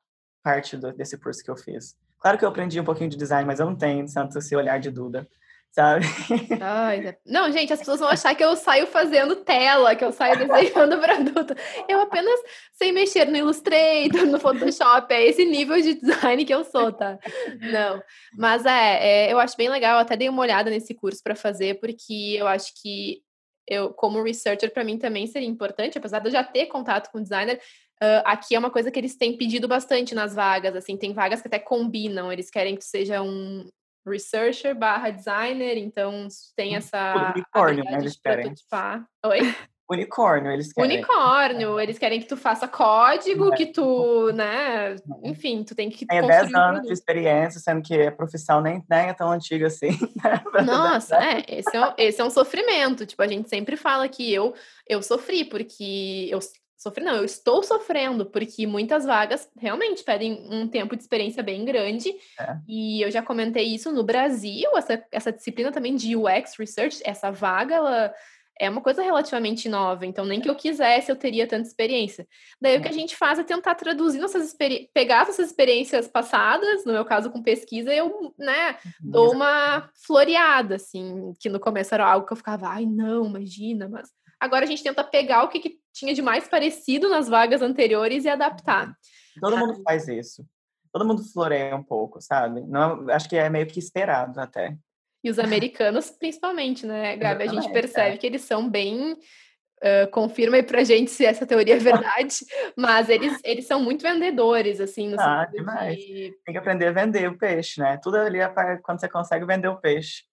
parte do, desse curso que eu fiz. Claro que eu aprendi um pouquinho de design, mas eu não tenho tanto esse olhar de Duda, sabe? Ai, não, gente, as pessoas vão achar que eu saio fazendo tela, que eu saio desenhando produto. Eu apenas sei mexer no Illustrator, no Photoshop, é esse nível de design que eu sou, tá? Não, mas é, é eu acho bem legal, eu até dei uma olhada nesse curso para fazer, porque eu acho que eu, como researcher, para mim também seria importante, apesar de eu já ter contato com designer, uh, aqui é uma coisa que eles têm pedido bastante nas vagas, assim, tem vagas que até combinam, eles querem que seja um researcher barra designer, então tem essa unicórnio, né, eles querem. Oi? Unicórnio, eles querem. Unicórnio, eles querem que tu faça código, é. que tu, né, enfim, tu tem que Tem 10 anos de experiência, sendo que a profissão nem, nem é tão antiga assim. Né? Nossa, é, esse é, esse é um sofrimento, tipo, a gente sempre fala que eu, eu sofri, porque eu sofri não, eu estou sofrendo, porque muitas vagas realmente pedem um tempo de experiência bem grande. É. E eu já comentei isso no Brasil, essa, essa disciplina também de UX Research, essa vaga, ela é uma coisa relativamente nova, então nem que eu quisesse eu teria tanta experiência. Daí o que a gente faz é tentar traduzir nossas pegar essas experiências passadas, no meu caso com pesquisa, eu, né, dou uma floreada, assim, que no começo era algo que eu ficava, ai, não, imagina, mas agora a gente tenta pegar o que, que tinha de mais parecido nas vagas anteriores e adaptar. Todo mundo faz isso. Todo mundo floreia um pouco, sabe? Não, acho que é meio que esperado até. E os americanos, principalmente, né, Gabi? A gente percebe é. que eles são bem. Uh, confirma aí pra gente se essa teoria é verdade, mas eles, eles são muito vendedores, assim, no ah, demais. De... Tem que aprender a vender o peixe, né? Tudo ali é para quando você consegue vender o peixe.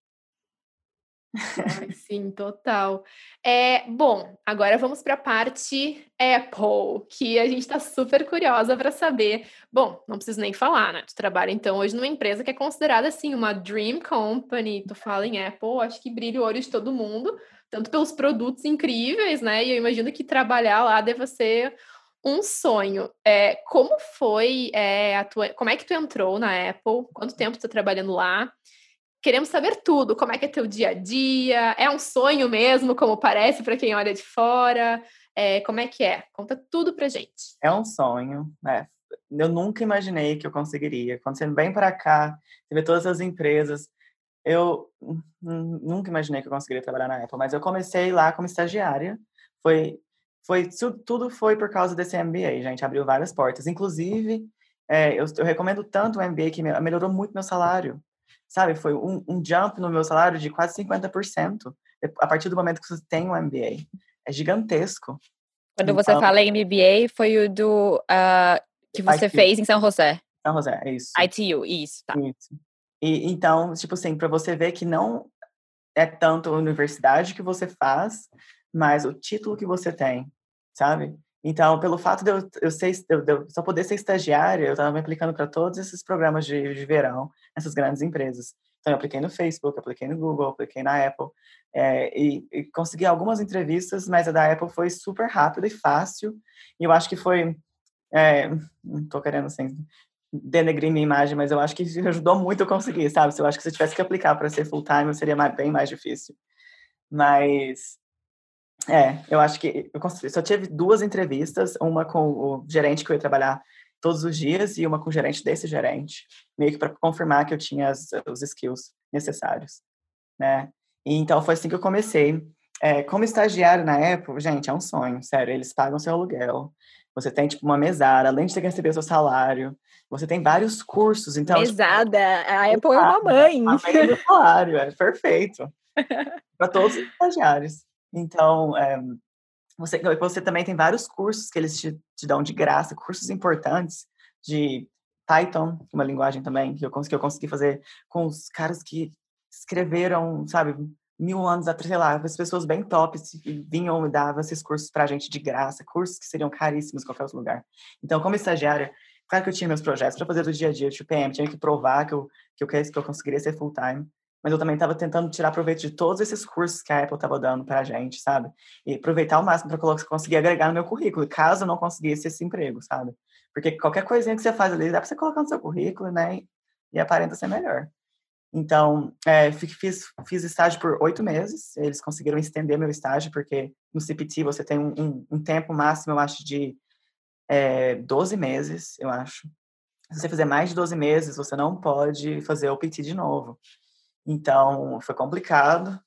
Sim, total. É, bom, agora vamos para a parte Apple, que a gente está super curiosa para saber. Bom, não preciso nem falar, né? Tu trabalha então hoje numa empresa que é considerada assim uma dream company. Tu fala em Apple, acho que brilha o olho de todo mundo, tanto pelos produtos incríveis, né? E eu imagino que trabalhar lá deve ser um sonho. É, como foi é, a tua. Como é que tu entrou na Apple? Quanto tempo tu está trabalhando lá? Queremos saber tudo, como é que é teu dia a dia, é um sonho mesmo, como parece para quem olha de fora, é, como é que é? Conta tudo pra gente. É um sonho, né? Eu nunca imaginei que eu conseguiria. Você vem para cá, vê todas as empresas, eu nunca imaginei que eu conseguiria trabalhar na Apple, mas eu comecei lá como estagiária. Foi, foi tudo foi por causa desse MBA, gente. Abriu várias portas. Inclusive, é, eu, eu recomendo tanto o MBA que melhorou muito meu salário sabe? Foi um, um jump no meu salário de quase 50% a partir do momento que você tem um MBA. É gigantesco. Quando então, você fala em MBA, foi o do uh, que você ITU. fez em São José. São José, é isso. ITU, isso, tá. Isso. E, então, tipo assim, para você ver que não é tanto a universidade que você faz, mas o título que você tem, sabe? Então, pelo fato de eu, eu, ser, eu, eu só poder ser estagiária, eu estava me aplicando para todos esses programas de, de verão, essas grandes empresas. Então, eu apliquei no Facebook, apliquei no Google, apliquei na Apple, é, e, e, consegui algumas entrevistas, mas a da Apple foi super rápida e fácil, e eu acho que foi, é, não estou querendo, assim, denegrir minha imagem, mas eu acho que ajudou muito a conseguir, sabe? Eu acho que se eu tivesse que aplicar para ser full-time, seria mais, bem mais difícil. Mas é, eu acho que eu só tive duas entrevistas, uma com o gerente que eu ia trabalhar todos os dias e uma com o gerente desse gerente, meio que para confirmar que eu tinha as, os skills necessários, né? E, então foi assim que eu comecei. É, como estagiário na Apple, gente, é um sonho, sério, eles pagam seu aluguel. Você tem, tipo, uma mesada, além de ter que receber seu salário, você tem vários cursos, então... Tipo, mesada, tipo, a Apple é uma mãe. A mãe do salário, é perfeito. para todos os estagiários. Então, é, você, você também tem vários cursos que eles te, te dão de graça, cursos importantes de Python, uma linguagem também que eu que eu consegui fazer com os caras que escreveram, sabe, mil anos atrás, sei lá, as pessoas bem tops vinham e davam esses cursos pra gente de graça, cursos que seriam caríssimos em qualquer outro lugar. Então, como estagiária, claro que eu tinha meus projetos para fazer do dia a dia, tipo PM, tinha que provar que eu, que eu, que eu conseguiria ser full time, mas eu também estava tentando tirar proveito de todos esses cursos que a Apple estava dando para a gente, sabe? E aproveitar ao máximo para conseguir agregar no meu currículo, caso eu não conseguisse esse emprego, sabe? Porque qualquer coisinha que você faz ali, dá para você colocar no seu currículo, né? E aparenta ser melhor. Então, é, fiz, fiz estágio por oito meses. Eles conseguiram estender meu estágio, porque no CPT você tem um, um, um tempo máximo, eu acho, de é, 12 meses, eu acho. Se você fizer mais de 12 meses, você não pode fazer o PT de novo. Então, foi complicado,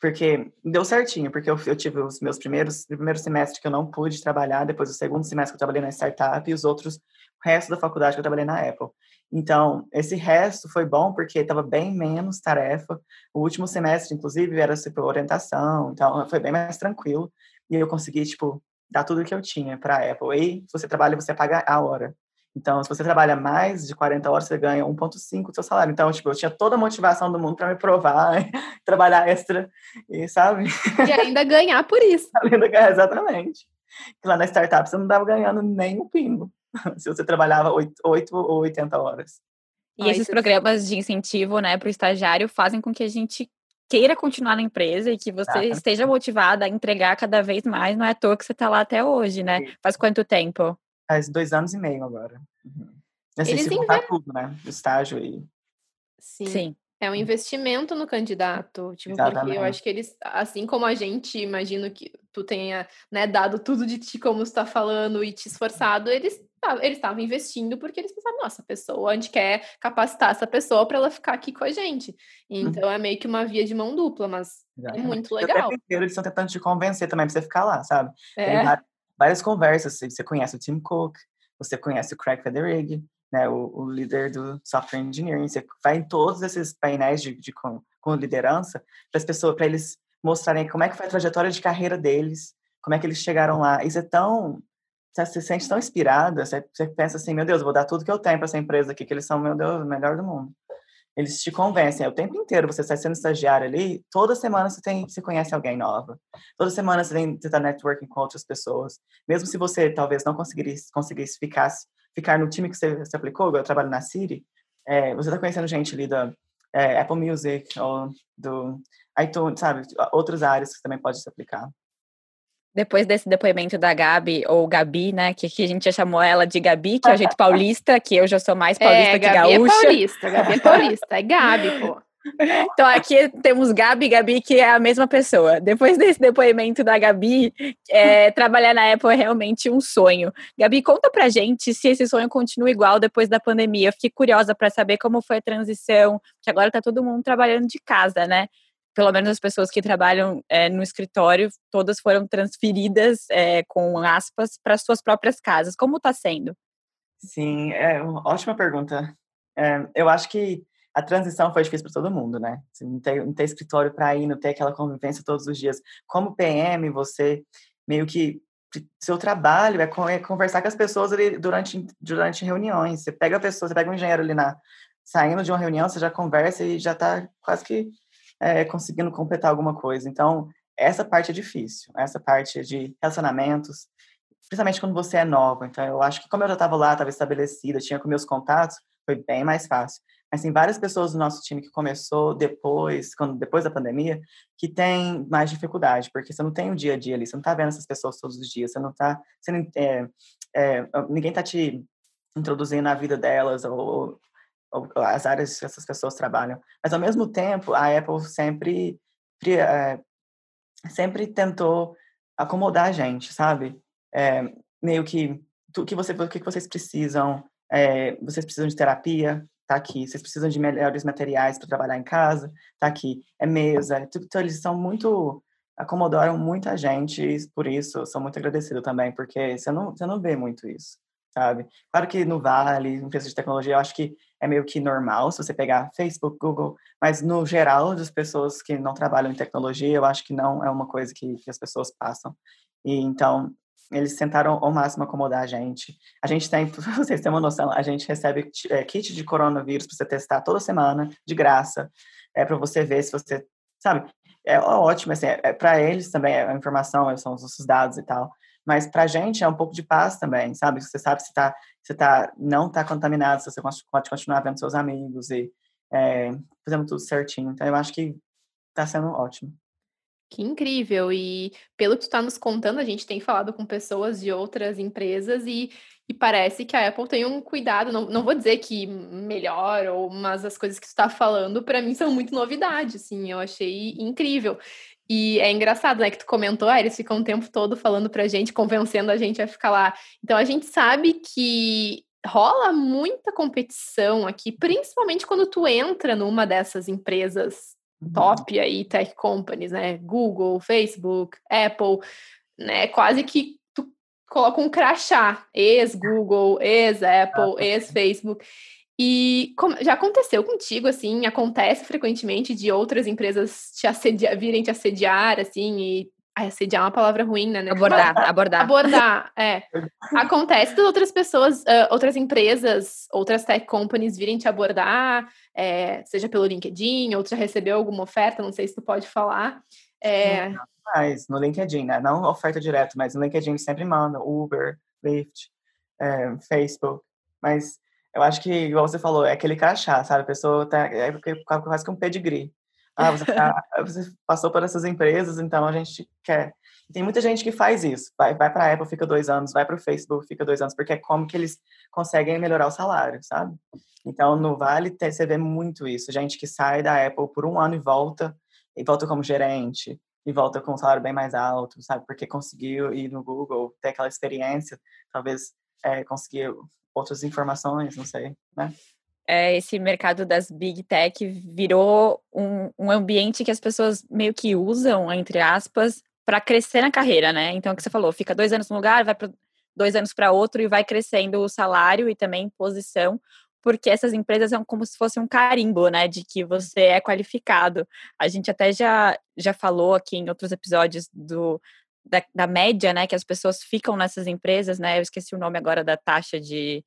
porque deu certinho, porque eu, eu tive os meus primeiros, primeiro semestre que eu não pude trabalhar, depois o segundo semestre que eu trabalhei na startup e os outros, o resto da faculdade que eu trabalhei na Apple. Então, esse resto foi bom porque estava bem menos tarefa. O último semestre, inclusive, era tipo, orientação, então foi bem mais tranquilo. E eu consegui, tipo, dar tudo o que eu tinha para a Apple. E se você trabalha, você paga a hora. Então, se você trabalha mais de 40 horas, você ganha 1,5 do seu salário. Então, tipo, eu tinha toda a motivação do mundo para me provar, trabalhar extra, e sabe? E ainda ganhar por isso. ainda ganhar, exatamente. Lá na startup você não estava ganhando nem um pingo, se você trabalhava 8, 8 ou 80 horas. E esses programas de incentivo, né, para o estagiário fazem com que a gente queira continuar na empresa e que você esteja motivada a entregar cada vez mais. Não é à toa que você está lá até hoje, né? Sim. Faz quanto tempo? Faz dois anos e meio agora. Uhum. Assim, Eles se inver... tudo, né? O estágio e... Sim. Sim. É um investimento no candidato, tipo, Exatamente. porque eu acho que eles, assim como a gente, imagino que tu tenha, né, dado tudo de ti como está falando e te esforçado, eles eles estavam investindo porque eles pensaram, nossa, pessoa, a gente quer capacitar essa pessoa para ela ficar aqui com a gente. Uhum. Então uhum. é meio que uma via de mão dupla, mas Exatamente. é muito legal. Eles estão tentando te convencer também para você ficar lá, sabe? É. Tem várias conversas. Você conhece o Tim Cook, você conhece o Craig Federighi, né, o, o, líder do software engineering. Você vai em todos esses painéis de, de com, com, liderança para as pessoas, para eles mostrarem como é que foi a trajetória de carreira deles, como é que eles chegaram lá. Isso é tão você se sente tão inspirada, você, você pensa assim, meu Deus, vou dar tudo que eu tenho para essa empresa aqui, que eles são, meu Deus, o melhor do mundo. Eles te convencem, é o tempo inteiro você está sendo estagiário ali, toda semana você tem, você conhece alguém nova. Toda semana você está networking com outras pessoas. Mesmo se você talvez não conseguisse, conseguisse ficar, ficar no time que você, você aplicou, eu trabalho na City, é, você está conhecendo gente ali da é, Apple Music ou do iTunes, sabe? Outras áreas que também pode se aplicar depois desse depoimento da Gabi, ou Gabi, né, que, que a gente já chamou ela de Gabi, que é o jeito paulista, que eu já sou mais paulista é, que Gabi é gaúcha. É paulista, Gabi é paulista, é Gabi, pô. Então aqui temos Gabi e Gabi, que é a mesma pessoa. Depois desse depoimento da Gabi, é, trabalhar na Apple é realmente um sonho. Gabi, conta pra gente se esse sonho continua igual depois da pandemia. Eu fiquei curiosa para saber como foi a transição, que agora tá todo mundo trabalhando de casa, né? Pelo menos as pessoas que trabalham é, no escritório, todas foram transferidas, é, com aspas, para suas próprias casas. Como está sendo? Sim, é ótima pergunta. É, eu acho que a transição foi difícil para todo mundo, né? Assim, não ter, não ter escritório para ir, não ter aquela convivência todos os dias. Como PM, você meio que seu trabalho é, é conversar com as pessoas ali durante durante reuniões. Você pega a pessoa, você pega um engenheiro ali na saindo de uma reunião, você já conversa e já está quase que é, conseguindo completar alguma coisa. Então, essa parte é difícil, essa parte de relacionamentos, principalmente quando você é nova. Então, eu acho que como eu já estava lá, estava estabelecida, tinha com meus contatos, foi bem mais fácil. Mas tem várias pessoas do nosso time que começou depois, quando, depois da pandemia, que tem mais dificuldade, porque você não tem o dia a dia ali, você não está vendo essas pessoas todos os dias, você não está, é, é, ninguém está te introduzindo na vida delas ou, as áreas que essas pessoas trabalham. Mas, ao mesmo tempo, a Apple sempre, é, sempre tentou acomodar a gente, sabe? É, meio que o que, você, que vocês precisam, é, vocês precisam de terapia, tá aqui. Vocês precisam de melhores materiais para trabalhar em casa, tá aqui. É mesa. Então, eles são muito acomodaram muita gente por isso sou muito agradecido também porque você não você não vê muito isso sabe claro que no Vale empresa de tecnologia eu acho que é meio que normal se você pegar Facebook, Google, mas no geral das pessoas que não trabalham em tecnologia, eu acho que não é uma coisa que, que as pessoas passam. E então eles tentaram ao máximo acomodar a gente. A gente tem, vocês terem uma noção, a gente recebe é, kit de coronavírus para você testar toda semana, de graça, é para você ver se você, sabe? É ótimo, assim, é, é para eles também é a informação, são os nossos dados e tal. Mas para a gente é um pouco de paz também, sabe? Você sabe se tá, você tá, não está contaminado, se você pode continuar vendo seus amigos e é, fazendo tudo certinho. Então, eu acho que está sendo ótimo. Que incrível! E pelo que tu está nos contando, a gente tem falado com pessoas de outras empresas e, e parece que a Apple tem um cuidado, não, não vou dizer que melhor, ou, mas as coisas que tu está falando, para mim, são muito novidade, assim, eu achei incrível. E é engraçado, né, que tu comentou, ah, eles ficam o tempo todo falando pra gente, convencendo a gente a ficar lá. Então a gente sabe que rola muita competição aqui, principalmente quando tu entra numa dessas empresas Uhum. top aí, tech companies, né? Google, Facebook, Apple, né? Quase que tu coloca um crachá, ex-Google, ex-Apple, ex-Facebook. E como, já aconteceu contigo, assim, acontece frequentemente de outras empresas te assediar, virem te assediar, assim, e assediar é uma palavra ruim, né? Abordar, abordar. Abordar, é. Acontece de outras pessoas, uh, outras empresas, outras tech companies virem te abordar, é, seja pelo LinkedIn, ou tu já recebeu alguma oferta, não sei se tu pode falar. É... Mas no LinkedIn, né? Não oferta direto, mas no LinkedIn sempre manda Uber, Lyft, é, Facebook. Mas eu acho que, igual você falou, é aquele crachá, sabe? A pessoa tá, é quase que um pedigree. Ah, você, tá, você, passou por essas empresas, então a gente quer. Tem muita gente que faz isso. Vai, vai para a Apple, fica dois anos, vai para o Facebook, fica dois anos, porque é como que eles conseguem melhorar o salário, sabe? Então, no Vale, você vê muito isso. Gente que sai da Apple por um ano e volta, e volta como gerente, e volta com um salário bem mais alto, sabe? Porque conseguiu ir no Google, ter aquela experiência, talvez é, conseguir outras informações, não sei, né? é, esse mercado das big tech virou um, um ambiente que as pessoas meio que usam, entre aspas, para crescer na carreira, né? Então, o que você falou, fica dois anos num lugar, vai para dois anos para outro e vai crescendo o salário e também posição, porque essas empresas são como se fosse um carimbo, né, de que você é qualificado. A gente até já, já falou aqui em outros episódios do, da, da, média, né, que as pessoas ficam nessas empresas, né, eu esqueci o nome agora da taxa de,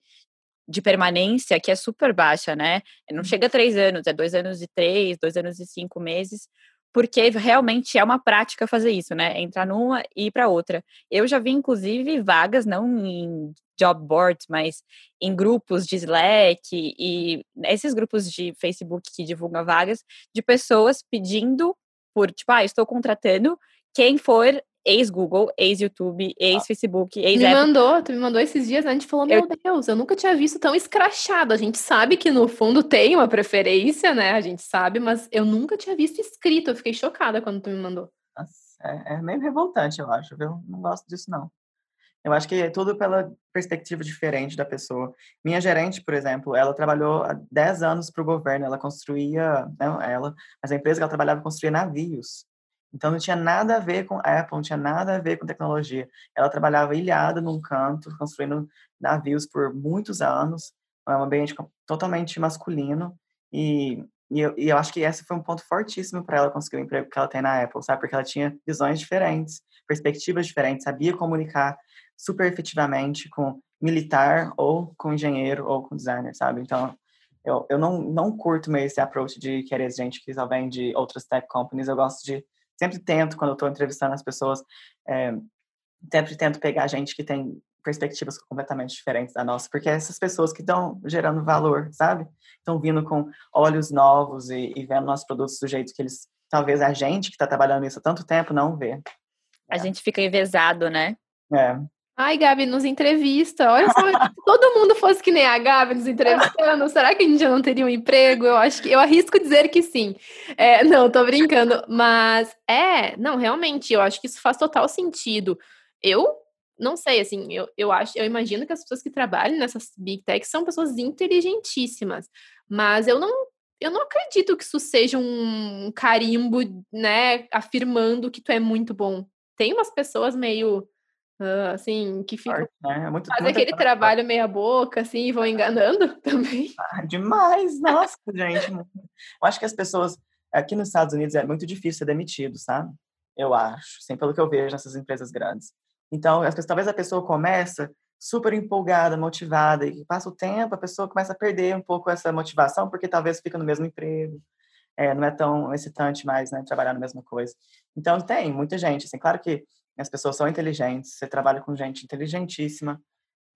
de permanência que é super baixa, né? Não uhum. chega a três anos, é dois anos e três, dois anos e cinco meses, porque realmente é uma prática fazer isso, né? Entrar numa e ir para outra. Eu já vi, inclusive, vagas, não em job boards, mas em grupos de Slack e esses grupos de Facebook que divulgam vagas, de pessoas pedindo por, tipo, ah, estou contratando quem for ex-Google, ex-YouTube, ex-Facebook, ex Me mandou, tu me mandou esses dias, a gente falou, meu eu... Deus, eu nunca tinha visto tão escrachado. A gente sabe que no fundo tem uma preferência, né? A gente sabe, mas eu nunca tinha visto escrito. Eu fiquei chocada quando tu me mandou. Nossa, é, é meio revoltante, eu acho, viu? Não gosto disso, não. Eu acho que é tudo pela perspectiva diferente da pessoa. Minha gerente, por exemplo, ela trabalhou há 10 anos para o governo, ela construía, não ela, mas a empresa que ela trabalhava construía navios. Então não tinha nada a ver com Apple, não tinha nada a ver com tecnologia. Ela trabalhava ilhada num canto, construindo navios por muitos anos, é um ambiente totalmente masculino e, e, eu, e eu acho que esse foi um ponto fortíssimo para ela conseguir o emprego que ela tem na Apple, sabe? Porque ela tinha visões diferentes, perspectivas diferentes, sabia comunicar super efetivamente com militar ou com engenheiro ou com designer, sabe? Então eu, eu não, não curto meio esse approach de querer gente que só vem de outras tech companies, eu gosto de sempre tento, quando eu estou entrevistando as pessoas, é, sempre tento pegar gente que tem perspectivas completamente diferentes da nossa, porque é essas pessoas que estão gerando valor, sabe? Estão vindo com olhos novos e, e, vendo nossos produtos do jeito que eles, talvez a gente que está trabalhando isso há tanto tempo não vê. A é. gente fica envezado, né? É. Ai, Gabi, nos entrevista. Olha só, se todo mundo fosse que nem a Gabi nos entrevistando, será que a gente já não teria um emprego? Eu acho que eu arrisco dizer que sim. É, não, tô brincando. Mas é, não, realmente, eu acho que isso faz total sentido. Eu não sei, assim, eu, eu acho, eu imagino que as pessoas que trabalham nessas big techs são pessoas inteligentíssimas, mas eu não eu não acredito que isso seja um carimbo, né, afirmando que tu é muito bom. Tem umas pessoas meio Assim, que ficam né? é muito, fazem aquele trabalho meia boca, assim, e vão enganando também. Ah, demais, nossa, gente. Eu acho que as pessoas, aqui nos Estados Unidos é muito difícil ser demitido, sabe? Eu acho, sempre pelo que eu vejo nessas empresas grandes. Então, talvez a pessoa começa super empolgada, motivada, e passa o tempo, a pessoa começa a perder um pouco essa motivação, porque talvez fica no mesmo emprego, é, não é tão excitante mais, né, trabalhar na mesma coisa. Então, tem muita gente, assim, claro que as pessoas são inteligentes, você trabalha com gente inteligentíssima,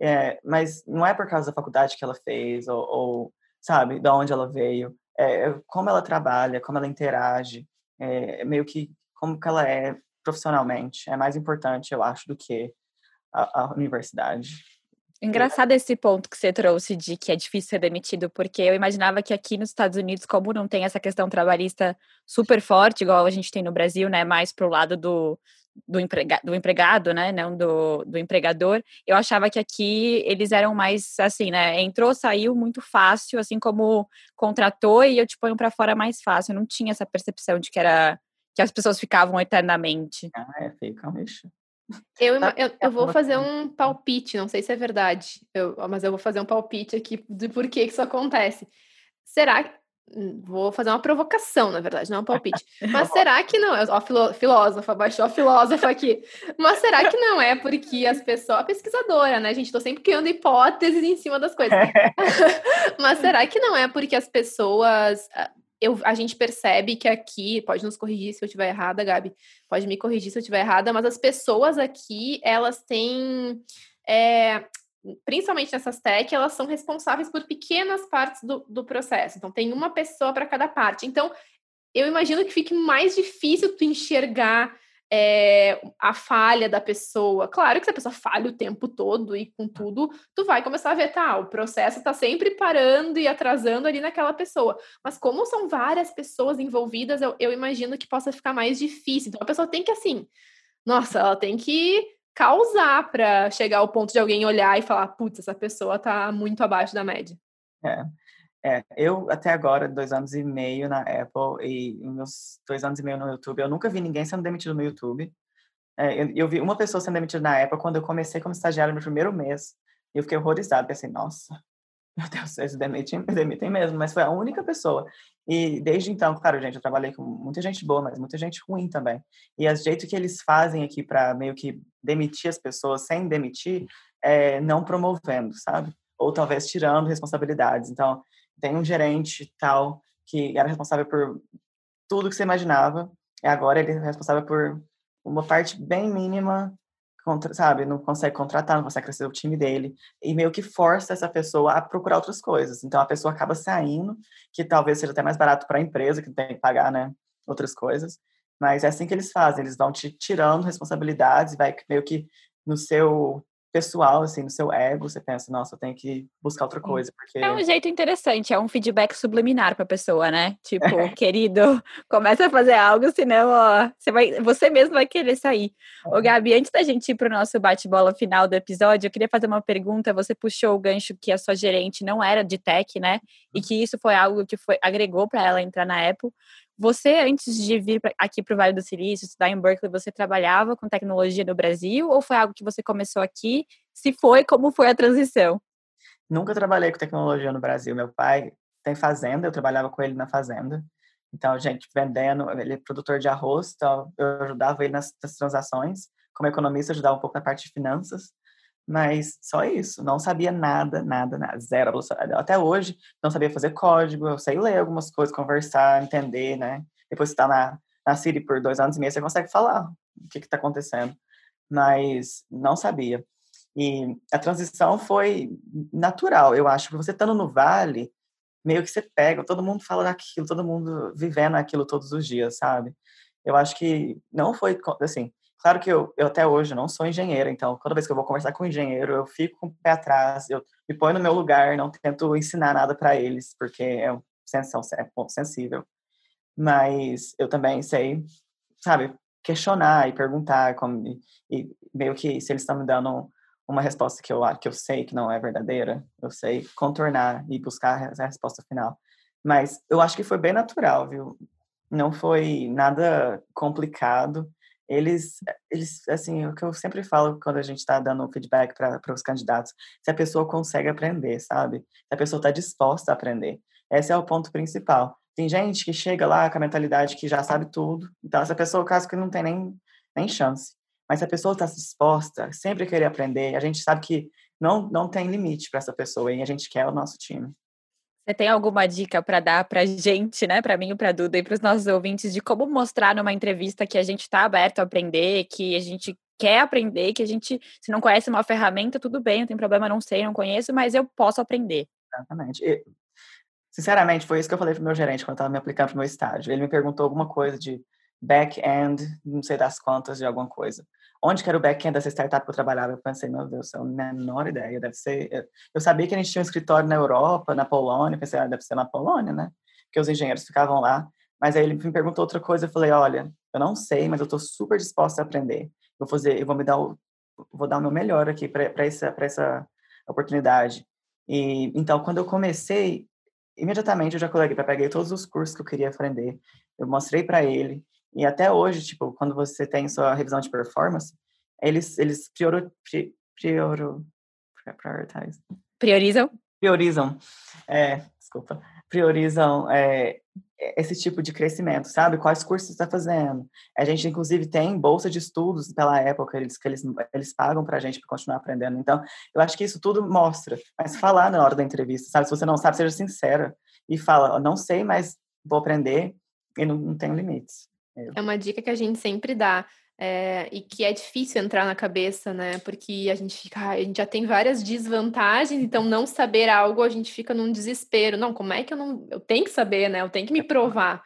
é, mas não é por causa da faculdade que ela fez, ou, ou sabe, de onde ela veio, é, como ela trabalha, como ela interage, é, meio que como que ela é profissionalmente, é mais importante, eu acho, do que a, a universidade. Engraçado esse ponto que você trouxe de que é difícil ser demitido, porque eu imaginava que aqui nos Estados Unidos, como não tem essa questão trabalhista super forte, igual a gente tem no Brasil, né, mais pro lado do, do, emprega, do empregado, né, não do, do empregador, eu achava que aqui eles eram mais assim, né, entrou, saiu muito fácil, assim como contratou e eu te ponho para fora mais fácil. Eu não tinha essa percepção de que era que as pessoas ficavam eternamente. Ah, é, ficam, bicho. Eu, eu, eu, vou fazer um palpite, não sei se é verdade, eu, mas eu vou fazer um palpite aqui de por que isso acontece. Será que. Hum, vou fazer uma provocação, na verdade, não é um palpite. Mas será que não? Ó, filó, filósofa, baixou a filósofa aqui. Mas será que não é porque as pessoas. A pesquisadora, né, gente? Tô sempre criando hipóteses em cima das coisas. Mas será que não é porque as pessoas eu, a gente percebe que aqui, pode nos corrigir se eu estiver errada, Gabi, pode me corrigir se eu estiver errada, mas as pessoas aqui, elas têm, é, principalmente nessas tech, elas são responsáveis por pequenas partes do, do processo. Então, tem uma pessoa para cada parte. Então, eu imagino que fique mais difícil tu enxergar é, a falha da pessoa. Claro que se a pessoa falha o tempo todo e com tudo, tu vai começar a ver, tá, o processo está sempre parando e atrasando ali naquela pessoa. Mas como são várias pessoas envolvidas, eu, eu imagino que possa ficar mais difícil. Então a pessoa tem que, assim, nossa, ela tem que causar para chegar ao ponto de alguém olhar e falar, putz, essa pessoa tá muito abaixo da média. É. É, eu até agora, dois anos e meio na Apple e meus dois anos e meio no YouTube, eu nunca vi ninguém sendo demitido no YouTube. É, eu, eu, vi uma pessoa sendo demitida na Apple quando eu comecei como estagiário no primeiro mês. E eu fiquei horrorizado, pensei, nossa, meu Deus, eles demitem, demitem mesmo, mas foi a única pessoa. E desde então, claro, gente, eu trabalhei com muita gente boa, mas muita gente ruim também. E o jeito que eles fazem aqui para meio que demitir as pessoas sem demitir, é não promovendo, sabe? Ou talvez tirando responsabilidades. Então, tem um gerente tal que era responsável por tudo que você imaginava, e agora ele é responsável por uma parte bem mínima, sabe? Não consegue contratar, não consegue crescer o time dele, e meio que força essa pessoa a procurar outras coisas. Então a pessoa acaba saindo, que talvez seja até mais barato para a empresa, que tem que pagar, né? Outras coisas. Mas é assim que eles fazem, eles vão te tirando responsabilidades, vai meio que no seu pessoal, assim, no seu ego, você pensa, nossa, eu tenho que buscar outra coisa, porque... É um jeito interessante, é um feedback subliminar pra pessoa, né? Tipo, querido, começa a fazer algo, senão, ó, você, vai, você mesmo vai querer sair. É. Ô, Gabi, antes da gente ir pro nosso bate-bola final do episódio, eu queria fazer uma pergunta, você puxou o gancho que a sua gerente não era de tech, né? E uhum. que isso foi algo que foi, agregou para ela entrar na Apple. Você, antes de vir aqui para o Vale do Silício, estudar em Berkeley, você trabalhava com tecnologia no Brasil ou foi algo que você começou aqui? Se foi, como foi a transição? Nunca trabalhei com tecnologia no Brasil. Meu pai tem fazenda, eu trabalhava com ele na fazenda. Então, gente, vendendo, ele é produtor de arroz, então eu ajudava ele nas, nas transações. Como economista, ajudava um pouco na parte de finanças. Mas só isso, não sabia nada, nada, nada, zero. Até hoje, não sabia fazer código, eu sei ler algumas coisas, conversar, entender, né? Depois você está na, na Siri por dois anos e meio, você consegue falar o que está acontecendo. Mas não sabia. E a transição foi natural, eu acho, que você estando no Vale, meio que você pega, todo mundo fala daquilo, todo mundo vivendo aquilo todos os dias, sabe? Eu acho que não foi, assim, Claro que eu, eu até hoje não sou engenheiro, então toda vez que eu vou conversar com um engenheiro, eu fico com o pé atrás, eu me ponho no meu lugar, não tento ensinar nada para eles, porque é um, é sensível. Mas eu também sei, sabe, questionar e perguntar, como, e, e meio que se eles estão me dando uma resposta que eu, que eu sei que não é verdadeira, eu sei contornar e buscar a resposta final. Mas eu acho que foi bem natural, viu? Não foi nada complicado eles, eles, assim, o que eu sempre falo quando a gente está dando feedback para os candidatos, se a pessoa consegue aprender, sabe? Se a pessoa está disposta a aprender. Esse é o ponto principal. Tem gente que chega lá com a mentalidade que já sabe tudo, então essa pessoa, caso que não tem nem, nem chance. Mas se a pessoa está disposta, sempre querer aprender, a gente sabe que não, não tem limite para essa pessoa e a gente quer o nosso time. Você tem alguma dica para dar para gente, né, para mim para Duda e para os nossos ouvintes de como mostrar numa entrevista que a gente está aberto a aprender, que a gente quer aprender, que a gente, se não conhece uma ferramenta, tudo bem, não tem problema, não sei, não conheço, mas eu posso aprender. Exatamente. E, sinceramente, foi isso que eu falei para o meu gerente quando estava me aplicando para o meu estágio. Ele me perguntou alguma coisa de back-end, não sei das quantas, de alguma coisa onde que era o back-end dessa startup que eu trabalhava. Eu pensei, meu Deus, é a menor ideia, deve ser... Eu sabia que a gente tinha um escritório na Europa, na Polônia, pensei, ah, deve ser na Polônia, né? Porque os engenheiros ficavam lá. Mas aí ele me perguntou outra coisa, eu falei, olha, eu não sei, mas eu estou super disposta a aprender. Eu vou fazer, eu vou me dar o, vou dar o meu melhor aqui para essa, para essa oportunidade. E então, quando eu comecei, imediatamente eu já coloquei, peguei todos os cursos que eu queria aprender, eu mostrei para ele, e até hoje, tipo, quando você tem sua revisão de performance, eles, eles prioro, prioro, prioritize. priorizam? Priorizam, é, desculpa, priorizam é, esse tipo de crescimento, sabe? Quais cursos você está fazendo? A gente, inclusive, tem bolsa de estudos pela época, eles, que eles, eles pagam para a gente para continuar aprendendo. Então, eu acho que isso tudo mostra. Mas falar na hora da entrevista, sabe? Se você não sabe, seja sincera e fala, não sei, mas vou aprender e não, não tenho limites. É uma dica que a gente sempre dá. É, e que é difícil entrar na cabeça, né? Porque a gente fica, a gente já tem várias desvantagens, então não saber algo a gente fica num desespero. Não, como é que eu não. Eu tenho que saber, né? Eu tenho que me provar.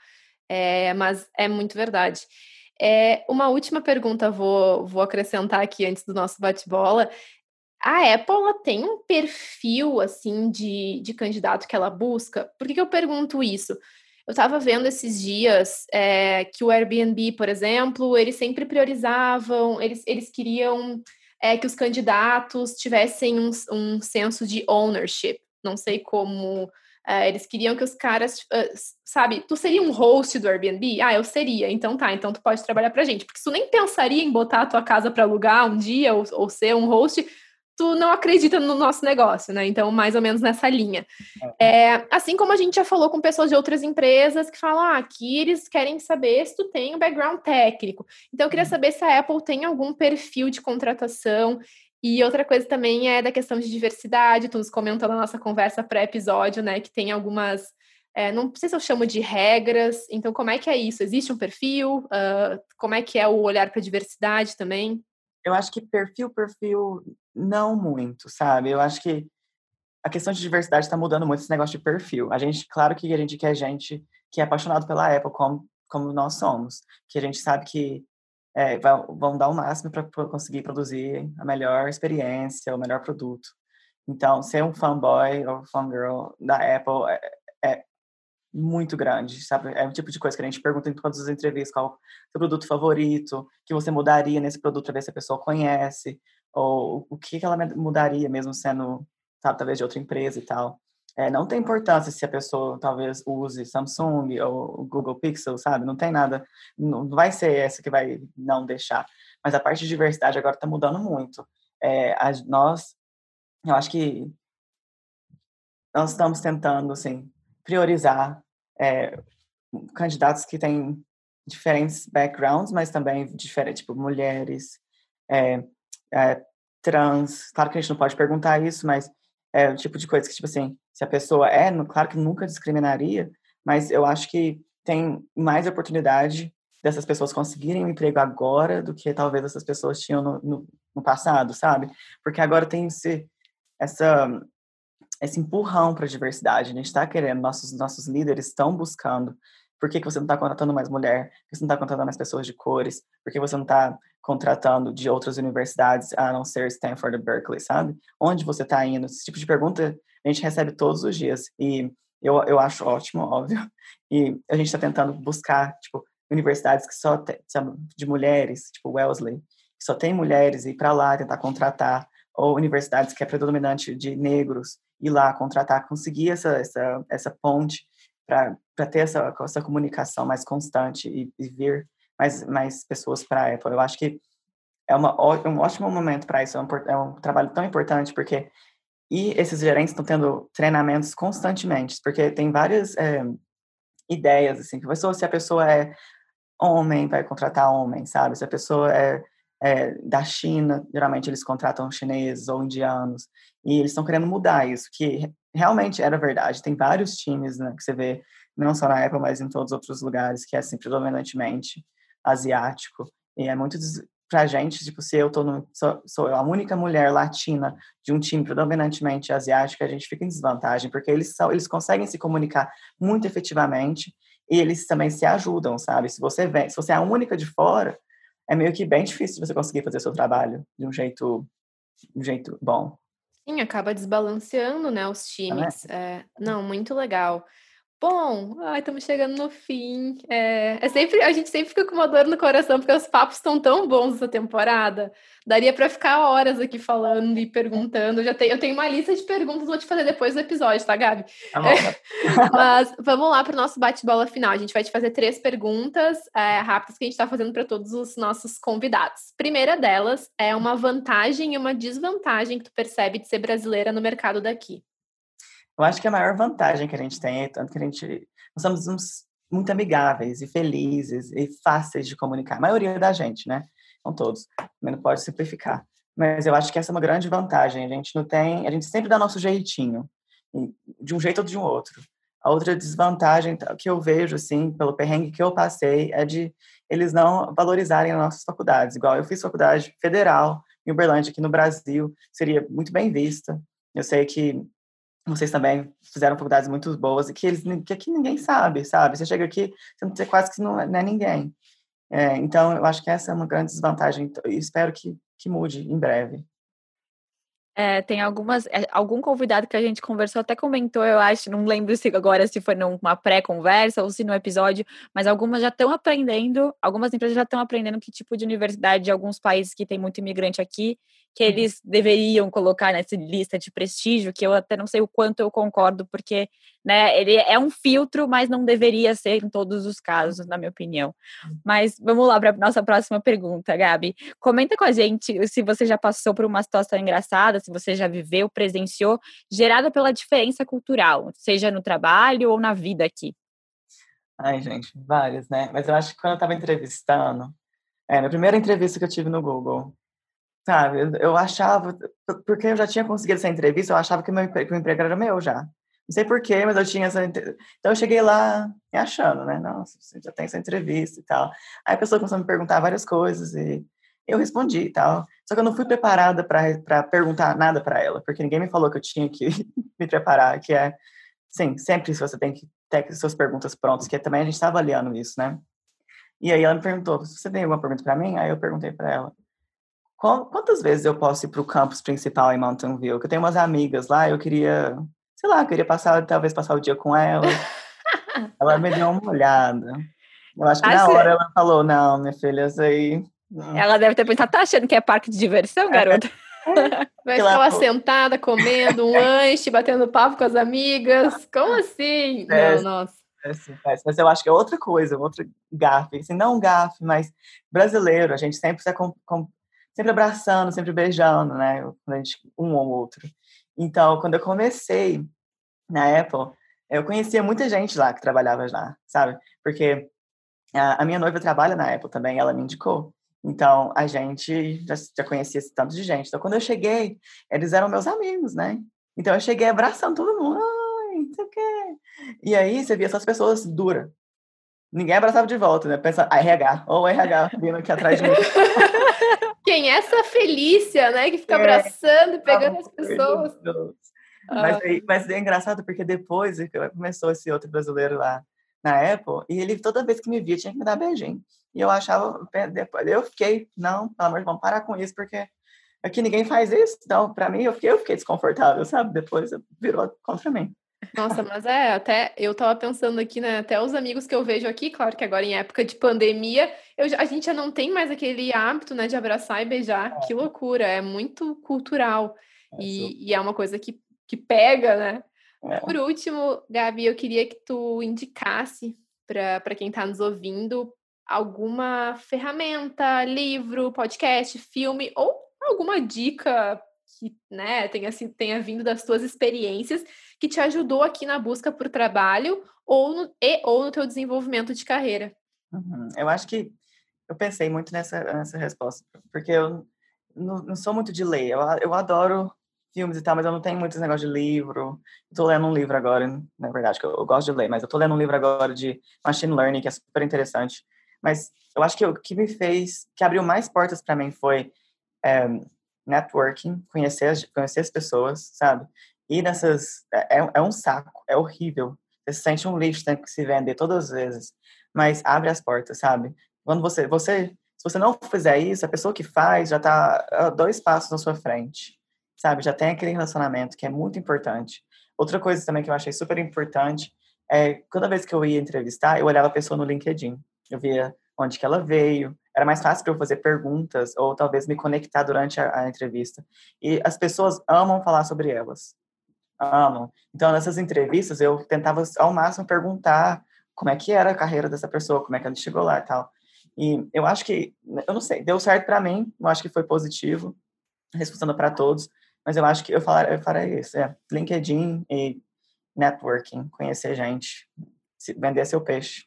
É, mas é muito verdade. É, uma última pergunta vou, vou acrescentar aqui antes do nosso bate-bola. A Apple tem um perfil assim de, de candidato que ela busca. Por que, que eu pergunto isso? Eu estava vendo esses dias é, que o Airbnb, por exemplo, eles sempre priorizavam, eles, eles queriam é, que os candidatos tivessem um, um senso de ownership. Não sei como. É, eles queriam que os caras, uh, sabe, tu seria um host do Airbnb? Ah, eu seria. Então tá, então tu pode trabalhar pra gente. Porque tu nem pensaria em botar a tua casa para alugar um dia ou, ou ser um host, tu não acredita no nosso negócio, né? Então, mais ou menos nessa linha. É, assim como a gente já falou com pessoas de outras empresas que falam, ah, aqui eles querem saber se tu tem um background técnico. Então, eu queria uhum. saber se a Apple tem algum perfil de contratação. E outra coisa também é da questão de diversidade. Tu nos comentou na nossa conversa pré-episódio, né? Que tem algumas. É, não sei se eu chamo de regras. Então, como é que é isso? Existe um perfil? Uh, como é que é o olhar para a diversidade também? Eu acho que perfil, perfil, não muito, sabe? Eu acho que a questão de diversidade está mudando muito esse negócio de perfil. A gente, claro que a gente quer gente que é apaixonado pela Apple, como, como nós somos, que a gente sabe que é, vão dar o máximo para conseguir produzir a melhor experiência, o melhor produto. Então, ser um fanboy ou fangirl da Apple é, muito grande, sabe? É o tipo de coisa que a gente pergunta em todas as entrevistas, qual seu produto favorito, que você mudaria nesse produto para ver se a pessoa conhece, ou o que, que ela mudaria mesmo sendo, sabe, talvez de outra empresa e tal. É, não tem importância se a pessoa talvez use Samsung ou Google Pixel, sabe? Não tem nada, não vai ser essa que vai não deixar. Mas a parte de diversidade agora está mudando muito. É, a, nós, eu acho que nós estamos tentando, assim, priorizar é, candidatos que têm diferentes backgrounds, mas também diferentes, tipo, mulheres, é, é, trans. Claro que a gente não pode perguntar isso, mas é o tipo de coisa que, tipo assim, se a pessoa é, claro que nunca discriminaria, mas eu acho que tem mais oportunidade dessas pessoas conseguirem um emprego agora do que talvez essas pessoas tinham no, no, no passado, sabe? Porque agora tem esse, essa esse empurrão para a diversidade. A gente está querendo, nossos, nossos líderes estão buscando. Por que, que você não está contratando mais mulher? Por que você não está contratando mais pessoas de cores? Por que você não está contratando de outras universidades, a não ser Stanford e Berkeley, sabe? Onde você está indo? Esse tipo de pergunta a gente recebe todos os dias. E eu, eu acho ótimo, óbvio. E a gente está tentando buscar, tipo, universidades que só tem, de mulheres, tipo Wellesley, que só tem mulheres, e ir para lá tentar contratar, ou universidades que é predominante de negros, ir lá contratar, conseguir essa, essa, essa ponte para ter essa, essa comunicação mais constante e, e vir mais, mais pessoas para a Apple. Eu acho que é uma, um ótimo momento para isso, é um, é um trabalho tão importante, porque e esses gerentes estão tendo treinamentos constantemente, porque tem várias é, ideias, assim, que pessoa, se a pessoa é homem, vai contratar homem, sabe? Se a pessoa é é, da China, geralmente eles contratam chineses ou indianos, e eles estão querendo mudar isso, que realmente era verdade. Tem vários times né, que você vê, não só na Apple, mas em todos os outros lugares, que é assim, predominantemente asiático. E é muito pra gente, tipo, se eu tô no, sou, sou a única mulher latina de um time predominantemente asiático, a gente fica em desvantagem, porque eles são, eles conseguem se comunicar muito efetivamente e eles também se ajudam, sabe? Se você vem, se você é a única de fora, é meio que bem difícil você conseguir fazer seu trabalho de um jeito, de um jeito bom. Sim, acaba desbalanceando, né, os times. É, não, muito legal. Bom, ai, estamos chegando no fim. É, é, sempre, a gente sempre fica com uma dor no coração, porque os papos estão tão bons essa temporada. Daria para ficar horas aqui falando e perguntando. Eu, já tenho, eu tenho uma lista de perguntas, vou te fazer depois do episódio, tá, Gabi? Tá bom. É, mas vamos lá para o nosso bate-bola final. A gente vai te fazer três perguntas é, rápidas que a gente está fazendo para todos os nossos convidados. Primeira delas é uma vantagem e uma desvantagem que tu percebe de ser brasileira no mercado daqui. Eu acho que a maior vantagem que a gente tem é tanto que a gente nós somos uns, muito amigáveis e felizes e fáceis de comunicar. A maioria da gente, né? Não todos. Não pode simplificar. Mas eu acho que essa é uma grande vantagem. A gente não tem, a gente sempre dá nosso jeitinho, de um jeito ou de um outro. A outra desvantagem que eu vejo, assim, pelo perrengue que eu passei, é de eles não valorizarem as nossas faculdades. Igual eu fiz faculdade federal em Uberlândia, aqui no Brasil, seria muito bem vista. Eu sei que vocês também fizeram faculdades muito boas e que eles que aqui ninguém sabe, sabe? Você chega aqui, você quase que não, é, não é ninguém. É, então, eu acho que essa é uma grande desvantagem e espero que, que mude em breve. É, tem algumas, é, algum convidado que a gente conversou até comentou, eu acho, não lembro se agora se foi numa pré-conversa ou se no episódio, mas algumas já estão aprendendo, algumas empresas já estão aprendendo que tipo de universidade de alguns países que tem muito imigrante aqui que uhum. eles deveriam colocar nessa lista de prestígio, que eu até não sei o quanto eu concordo, porque né, ele é um filtro, mas não deveria ser em todos os casos, na minha opinião. Uhum. Mas vamos lá para a nossa próxima pergunta, Gabi. Comenta com a gente se você já passou por uma situação engraçada, se você já viveu, presenciou, gerada pela diferença cultural, seja no trabalho ou na vida aqui. Ai, gente, várias, né? Mas eu acho que quando eu estava entrevistando, é, na primeira entrevista que eu tive no Google, Sabe, eu achava, porque eu já tinha conseguido essa entrevista, eu achava que, meu, que o emprego era meu já. Não sei porquê, mas eu tinha essa. Então eu cheguei lá me achando, né? Nossa, já tem essa entrevista e tal. Aí a pessoa começou a me perguntar várias coisas e eu respondi e tal. Só que eu não fui preparada para perguntar nada para ela, porque ninguém me falou que eu tinha que me preparar, que é, sim, sempre você tem que ter suas perguntas prontas, que também a gente está avaliando isso, né? E aí ela me perguntou: você tem alguma pergunta para mim? Aí eu perguntei para ela. Quantas vezes eu posso ir para o campus principal em Mountain View? Que eu tenho umas amigas lá, eu queria, sei lá, queria passar, talvez passar o dia com ela. ela me deu uma olhada. Eu acho que ah, na hora ela falou, não, minha filha, isso aí. Ela deve ter pensado, tá achando que é parque de diversão, garota? Vai ficar lá sentada, comendo um lanche, batendo papo com as amigas. Como assim? É, não, nossa. É, mas eu acho que é outra coisa, outra gafe. Assim, não um gafe, mas brasileiro. A gente sempre se sempre abraçando, sempre beijando, né? Um ou outro. Então, quando eu comecei na Apple, eu conhecia muita gente lá que trabalhava lá, sabe? Porque a, minha noiva trabalha na Apple também, ela me indicou. Então, a gente já, já conhecia esse tanto de gente. Então, quando eu cheguei, eles eram meus amigos, né? Então, eu cheguei abraçando todo mundo. Ai, não sei o quê. E aí, você via essas pessoas duras. Ninguém abraçava de volta, né? Pensa, RH, ou RH vindo aqui atrás de mim. Quem é essa Felícia, né? Que fica é, abraçando e pegando as pessoas. Mas, ah. mas é engraçado porque depois começou esse outro brasileiro lá na Apple e ele toda vez que me via tinha que me dar beijinho. E eu achava, depois eu fiquei, não, pelo amor de Deus, parar com isso porque aqui ninguém faz isso. Então, para mim, eu fiquei, eu fiquei desconfortável, sabe? Depois virou contra mim. Nossa, mas é, até eu tava pensando aqui, né? Até os amigos que eu vejo aqui, claro que agora em época de pandemia, eu, a gente já não tem mais aquele hábito, né, de abraçar e beijar. É. Que loucura, é muito cultural. É, e, e, é uma coisa que, que pega, né? É. Por último, Gabi, eu queria que tu indicasse para quem está nos ouvindo alguma ferramenta, livro, podcast, filme ou alguma dica que né, tenha, tenha vindo das tuas experiências que te ajudou aqui na busca por trabalho ou no, e ou no teu desenvolvimento de carreira? Uhum. Eu acho que eu pensei muito nessa, nessa resposta, porque eu não, não sou muito de ler. Eu, eu adoro filmes e tal, mas eu não tenho muito negócio de livro. Estou lendo um livro agora, na verdade, que eu, eu, gosto de ler, mas eu estou lendo um livro agora de machine learning, que é super interessante. Mas eu acho que o que me fez, que abriu mais portas para mim foi é, networking, conhecer as, conhecer as pessoas, sabe? E nessas. É, é, é um saco, é horrível. Você se sente um lixo, tem que se vender todas as vezes. Mas abre as portas, sabe? Quando você, você se você não fizer isso, a pessoa que faz já está dois passos na sua frente, sabe? Já tem aquele relacionamento que é muito importante. Outra coisa também que eu achei super importante é toda vez que eu ia entrevistar, eu olhava a pessoa no LinkedIn. Eu via onde que ela veio. Era mais fácil para eu fazer perguntas ou talvez me conectar durante a, a entrevista. E as pessoas amam falar sobre elas. Amam. Então, nessas entrevistas, eu tentava ao máximo perguntar como é que era a carreira dessa pessoa, como é que ela chegou lá e tal. E eu acho que, eu não sei, deu certo para mim, eu acho que foi positivo, respondendo para todos, mas eu acho que eu falar, eu farei isso, é LinkedIn e networking, conhecer gente, vender seu peixe.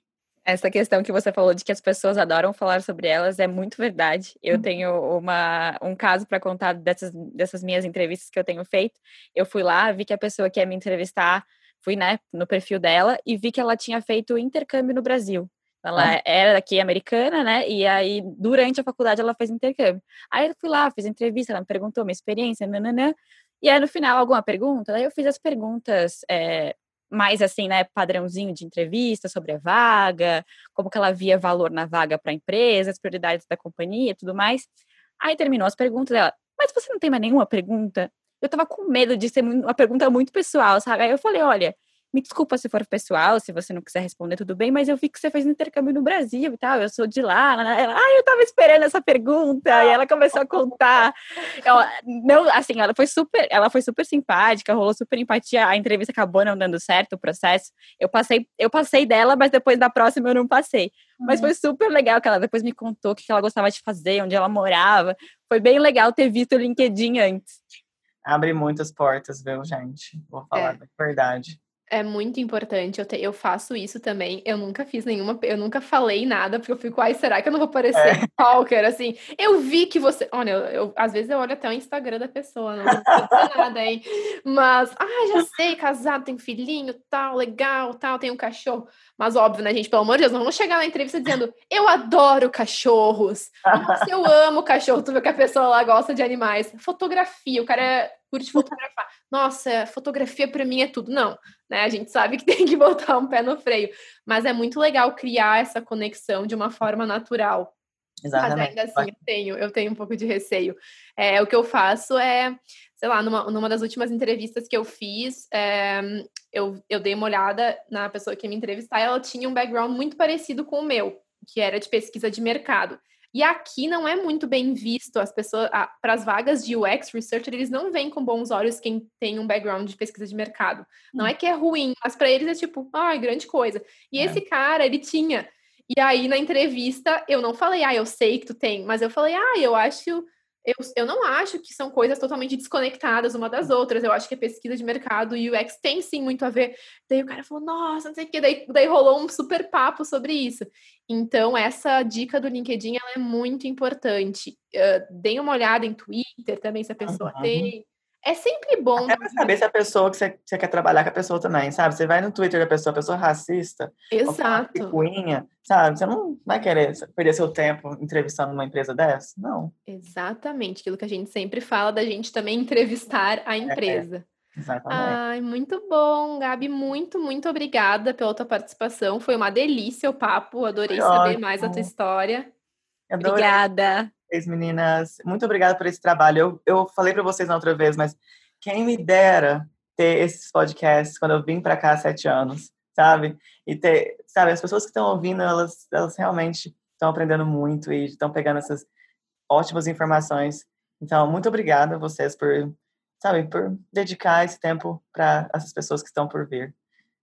Essa questão que você falou de que as pessoas adoram falar sobre elas é muito verdade. Eu uhum. tenho uma, um caso para contar dessas, dessas minhas entrevistas que eu tenho feito. Eu fui lá, vi que a pessoa que ia me entrevistar, fui né, no perfil dela e vi que ela tinha feito intercâmbio no Brasil. Ela ah. era daqui americana, né? E aí, durante a faculdade, ela fez intercâmbio. Aí eu fui lá, fiz entrevista, ela me perguntou minha experiência, nananã. E aí, no final, alguma pergunta? Daí eu fiz as perguntas é, mais assim, né? Padrãozinho de entrevista sobre a vaga, como que ela via valor na vaga para a empresa, as prioridades da companhia e tudo mais. Aí terminou as perguntas dela. Mas você não tem mais nenhuma pergunta? Eu tava com medo de ser uma pergunta muito pessoal, sabe? Aí eu falei, olha, me desculpa se for pessoal, se você não quiser responder, tudo bem, mas eu vi que você fez um intercâmbio no Brasil e tal, eu sou de lá. Ela, ah, eu tava esperando essa pergunta, e ela começou a contar. Ela, não, assim, ela foi super, ela foi super simpática, rolou super empatia, a entrevista acabou não dando certo, o processo. Eu passei, eu passei dela, mas depois da próxima eu não passei. Mas uhum. foi super legal que ela depois me contou o que ela gostava de fazer, onde ela morava. Foi bem legal ter visto o LinkedIn antes. Abre muitas portas, viu, gente? Vou falar é. a verdade. É muito importante, eu, te, eu faço isso também. Eu nunca fiz nenhuma, eu nunca falei nada, porque eu fico, ai, será que eu não vou parecer é. Assim, eu vi que você. Olha, eu, eu, às vezes eu olho até o Instagram da pessoa, não vou nada aí. Mas, ah, já sei, casado, tem filhinho, tal, legal, tal, tem um cachorro. Mas óbvio, né, gente? Pelo amor de Deus, não vamos chegar na entrevista dizendo, eu adoro cachorros. Nossa, eu amo cachorro. Tu vê que a pessoa lá gosta de animais. Fotografia, o cara é curte fotografar. Nossa, fotografia para mim é tudo. Não, né? A gente sabe que tem que botar um pé no freio, mas é muito legal criar essa conexão de uma forma natural. Exatamente. Mas ainda assim, eu tenho, eu tenho um pouco de receio. É, o que eu faço é, sei lá, numa, numa das últimas entrevistas que eu fiz, é, eu, eu dei uma olhada na pessoa que ia me entrevistar e ela tinha um background muito parecido com o meu, que era de pesquisa de mercado. E aqui não é muito bem visto as pessoas para as vagas de UX researcher, eles não veem com bons olhos quem tem um background de pesquisa de mercado. Não hum. é que é ruim, mas para eles é tipo, ah, grande coisa. E é. esse cara, ele tinha. E aí na entrevista eu não falei, ah, eu sei que tu tem, mas eu falei, ah, eu acho eu, eu não acho que são coisas totalmente desconectadas uma das outras. Eu acho que a pesquisa de mercado e UX tem sim muito a ver. Daí o cara falou, nossa, não sei o que. Daí, daí rolou um super papo sobre isso. Então, essa dica do LinkedIn ela é muito importante. Uh, deem uma olhada em Twitter também, se a pessoa uhum. tem. É sempre bom. É pra saber se a pessoa que você, você, quer trabalhar com a pessoa também, sabe? Você vai no Twitter da pessoa, a pessoa racista, Exato. Picuinha, sabe? Você não vai querer perder seu tempo entrevistando uma empresa dessa? Não. Exatamente. Aquilo que a gente sempre fala da gente também entrevistar a é, empresa. É, exatamente. Ai, muito bom, Gabi. Muito, muito obrigada pela tua participação. Foi uma delícia o papo. Adorei Foi saber ótimo. mais a tua história. Adorei. Obrigada vocês, meninas. Muito obrigada por esse trabalho. Eu, eu falei para vocês na outra vez, mas quem me dera ter esses podcasts quando eu vim para cá há sete anos, sabe? E ter, sabe, as pessoas que estão ouvindo, elas, elas realmente estão aprendendo muito e estão pegando essas ótimas informações. Então, muito obrigada a vocês por, sabe, por dedicar esse tempo para essas pessoas que estão por vir.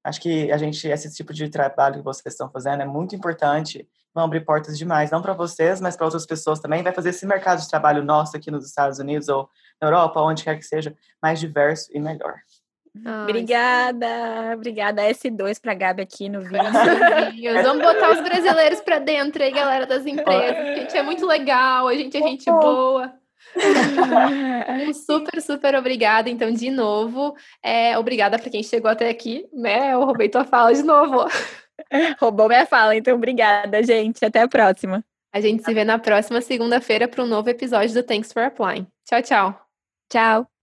Acho que a gente, esse tipo de trabalho que vocês estão fazendo é muito importante, vão abrir portas demais, não para vocês, mas para outras pessoas também, vai fazer esse mercado de trabalho nosso aqui nos Estados Unidos ou na Europa, onde quer que seja, mais diverso e melhor. Ai, obrigada, obrigada S2 para Gabi aqui no vídeo. Vamos botar os brasileiros para dentro aí, galera das empresas. A gente é muito legal, a gente é gente boa. super, super obrigada, então, de novo. É, obrigada para quem chegou até aqui, né? Eu roubei tua fala de novo. Roubou minha fala, então obrigada, gente. Até a próxima. A gente se vê na próxima segunda-feira para um novo episódio do Thanks for Applying. Tchau, tchau. Tchau.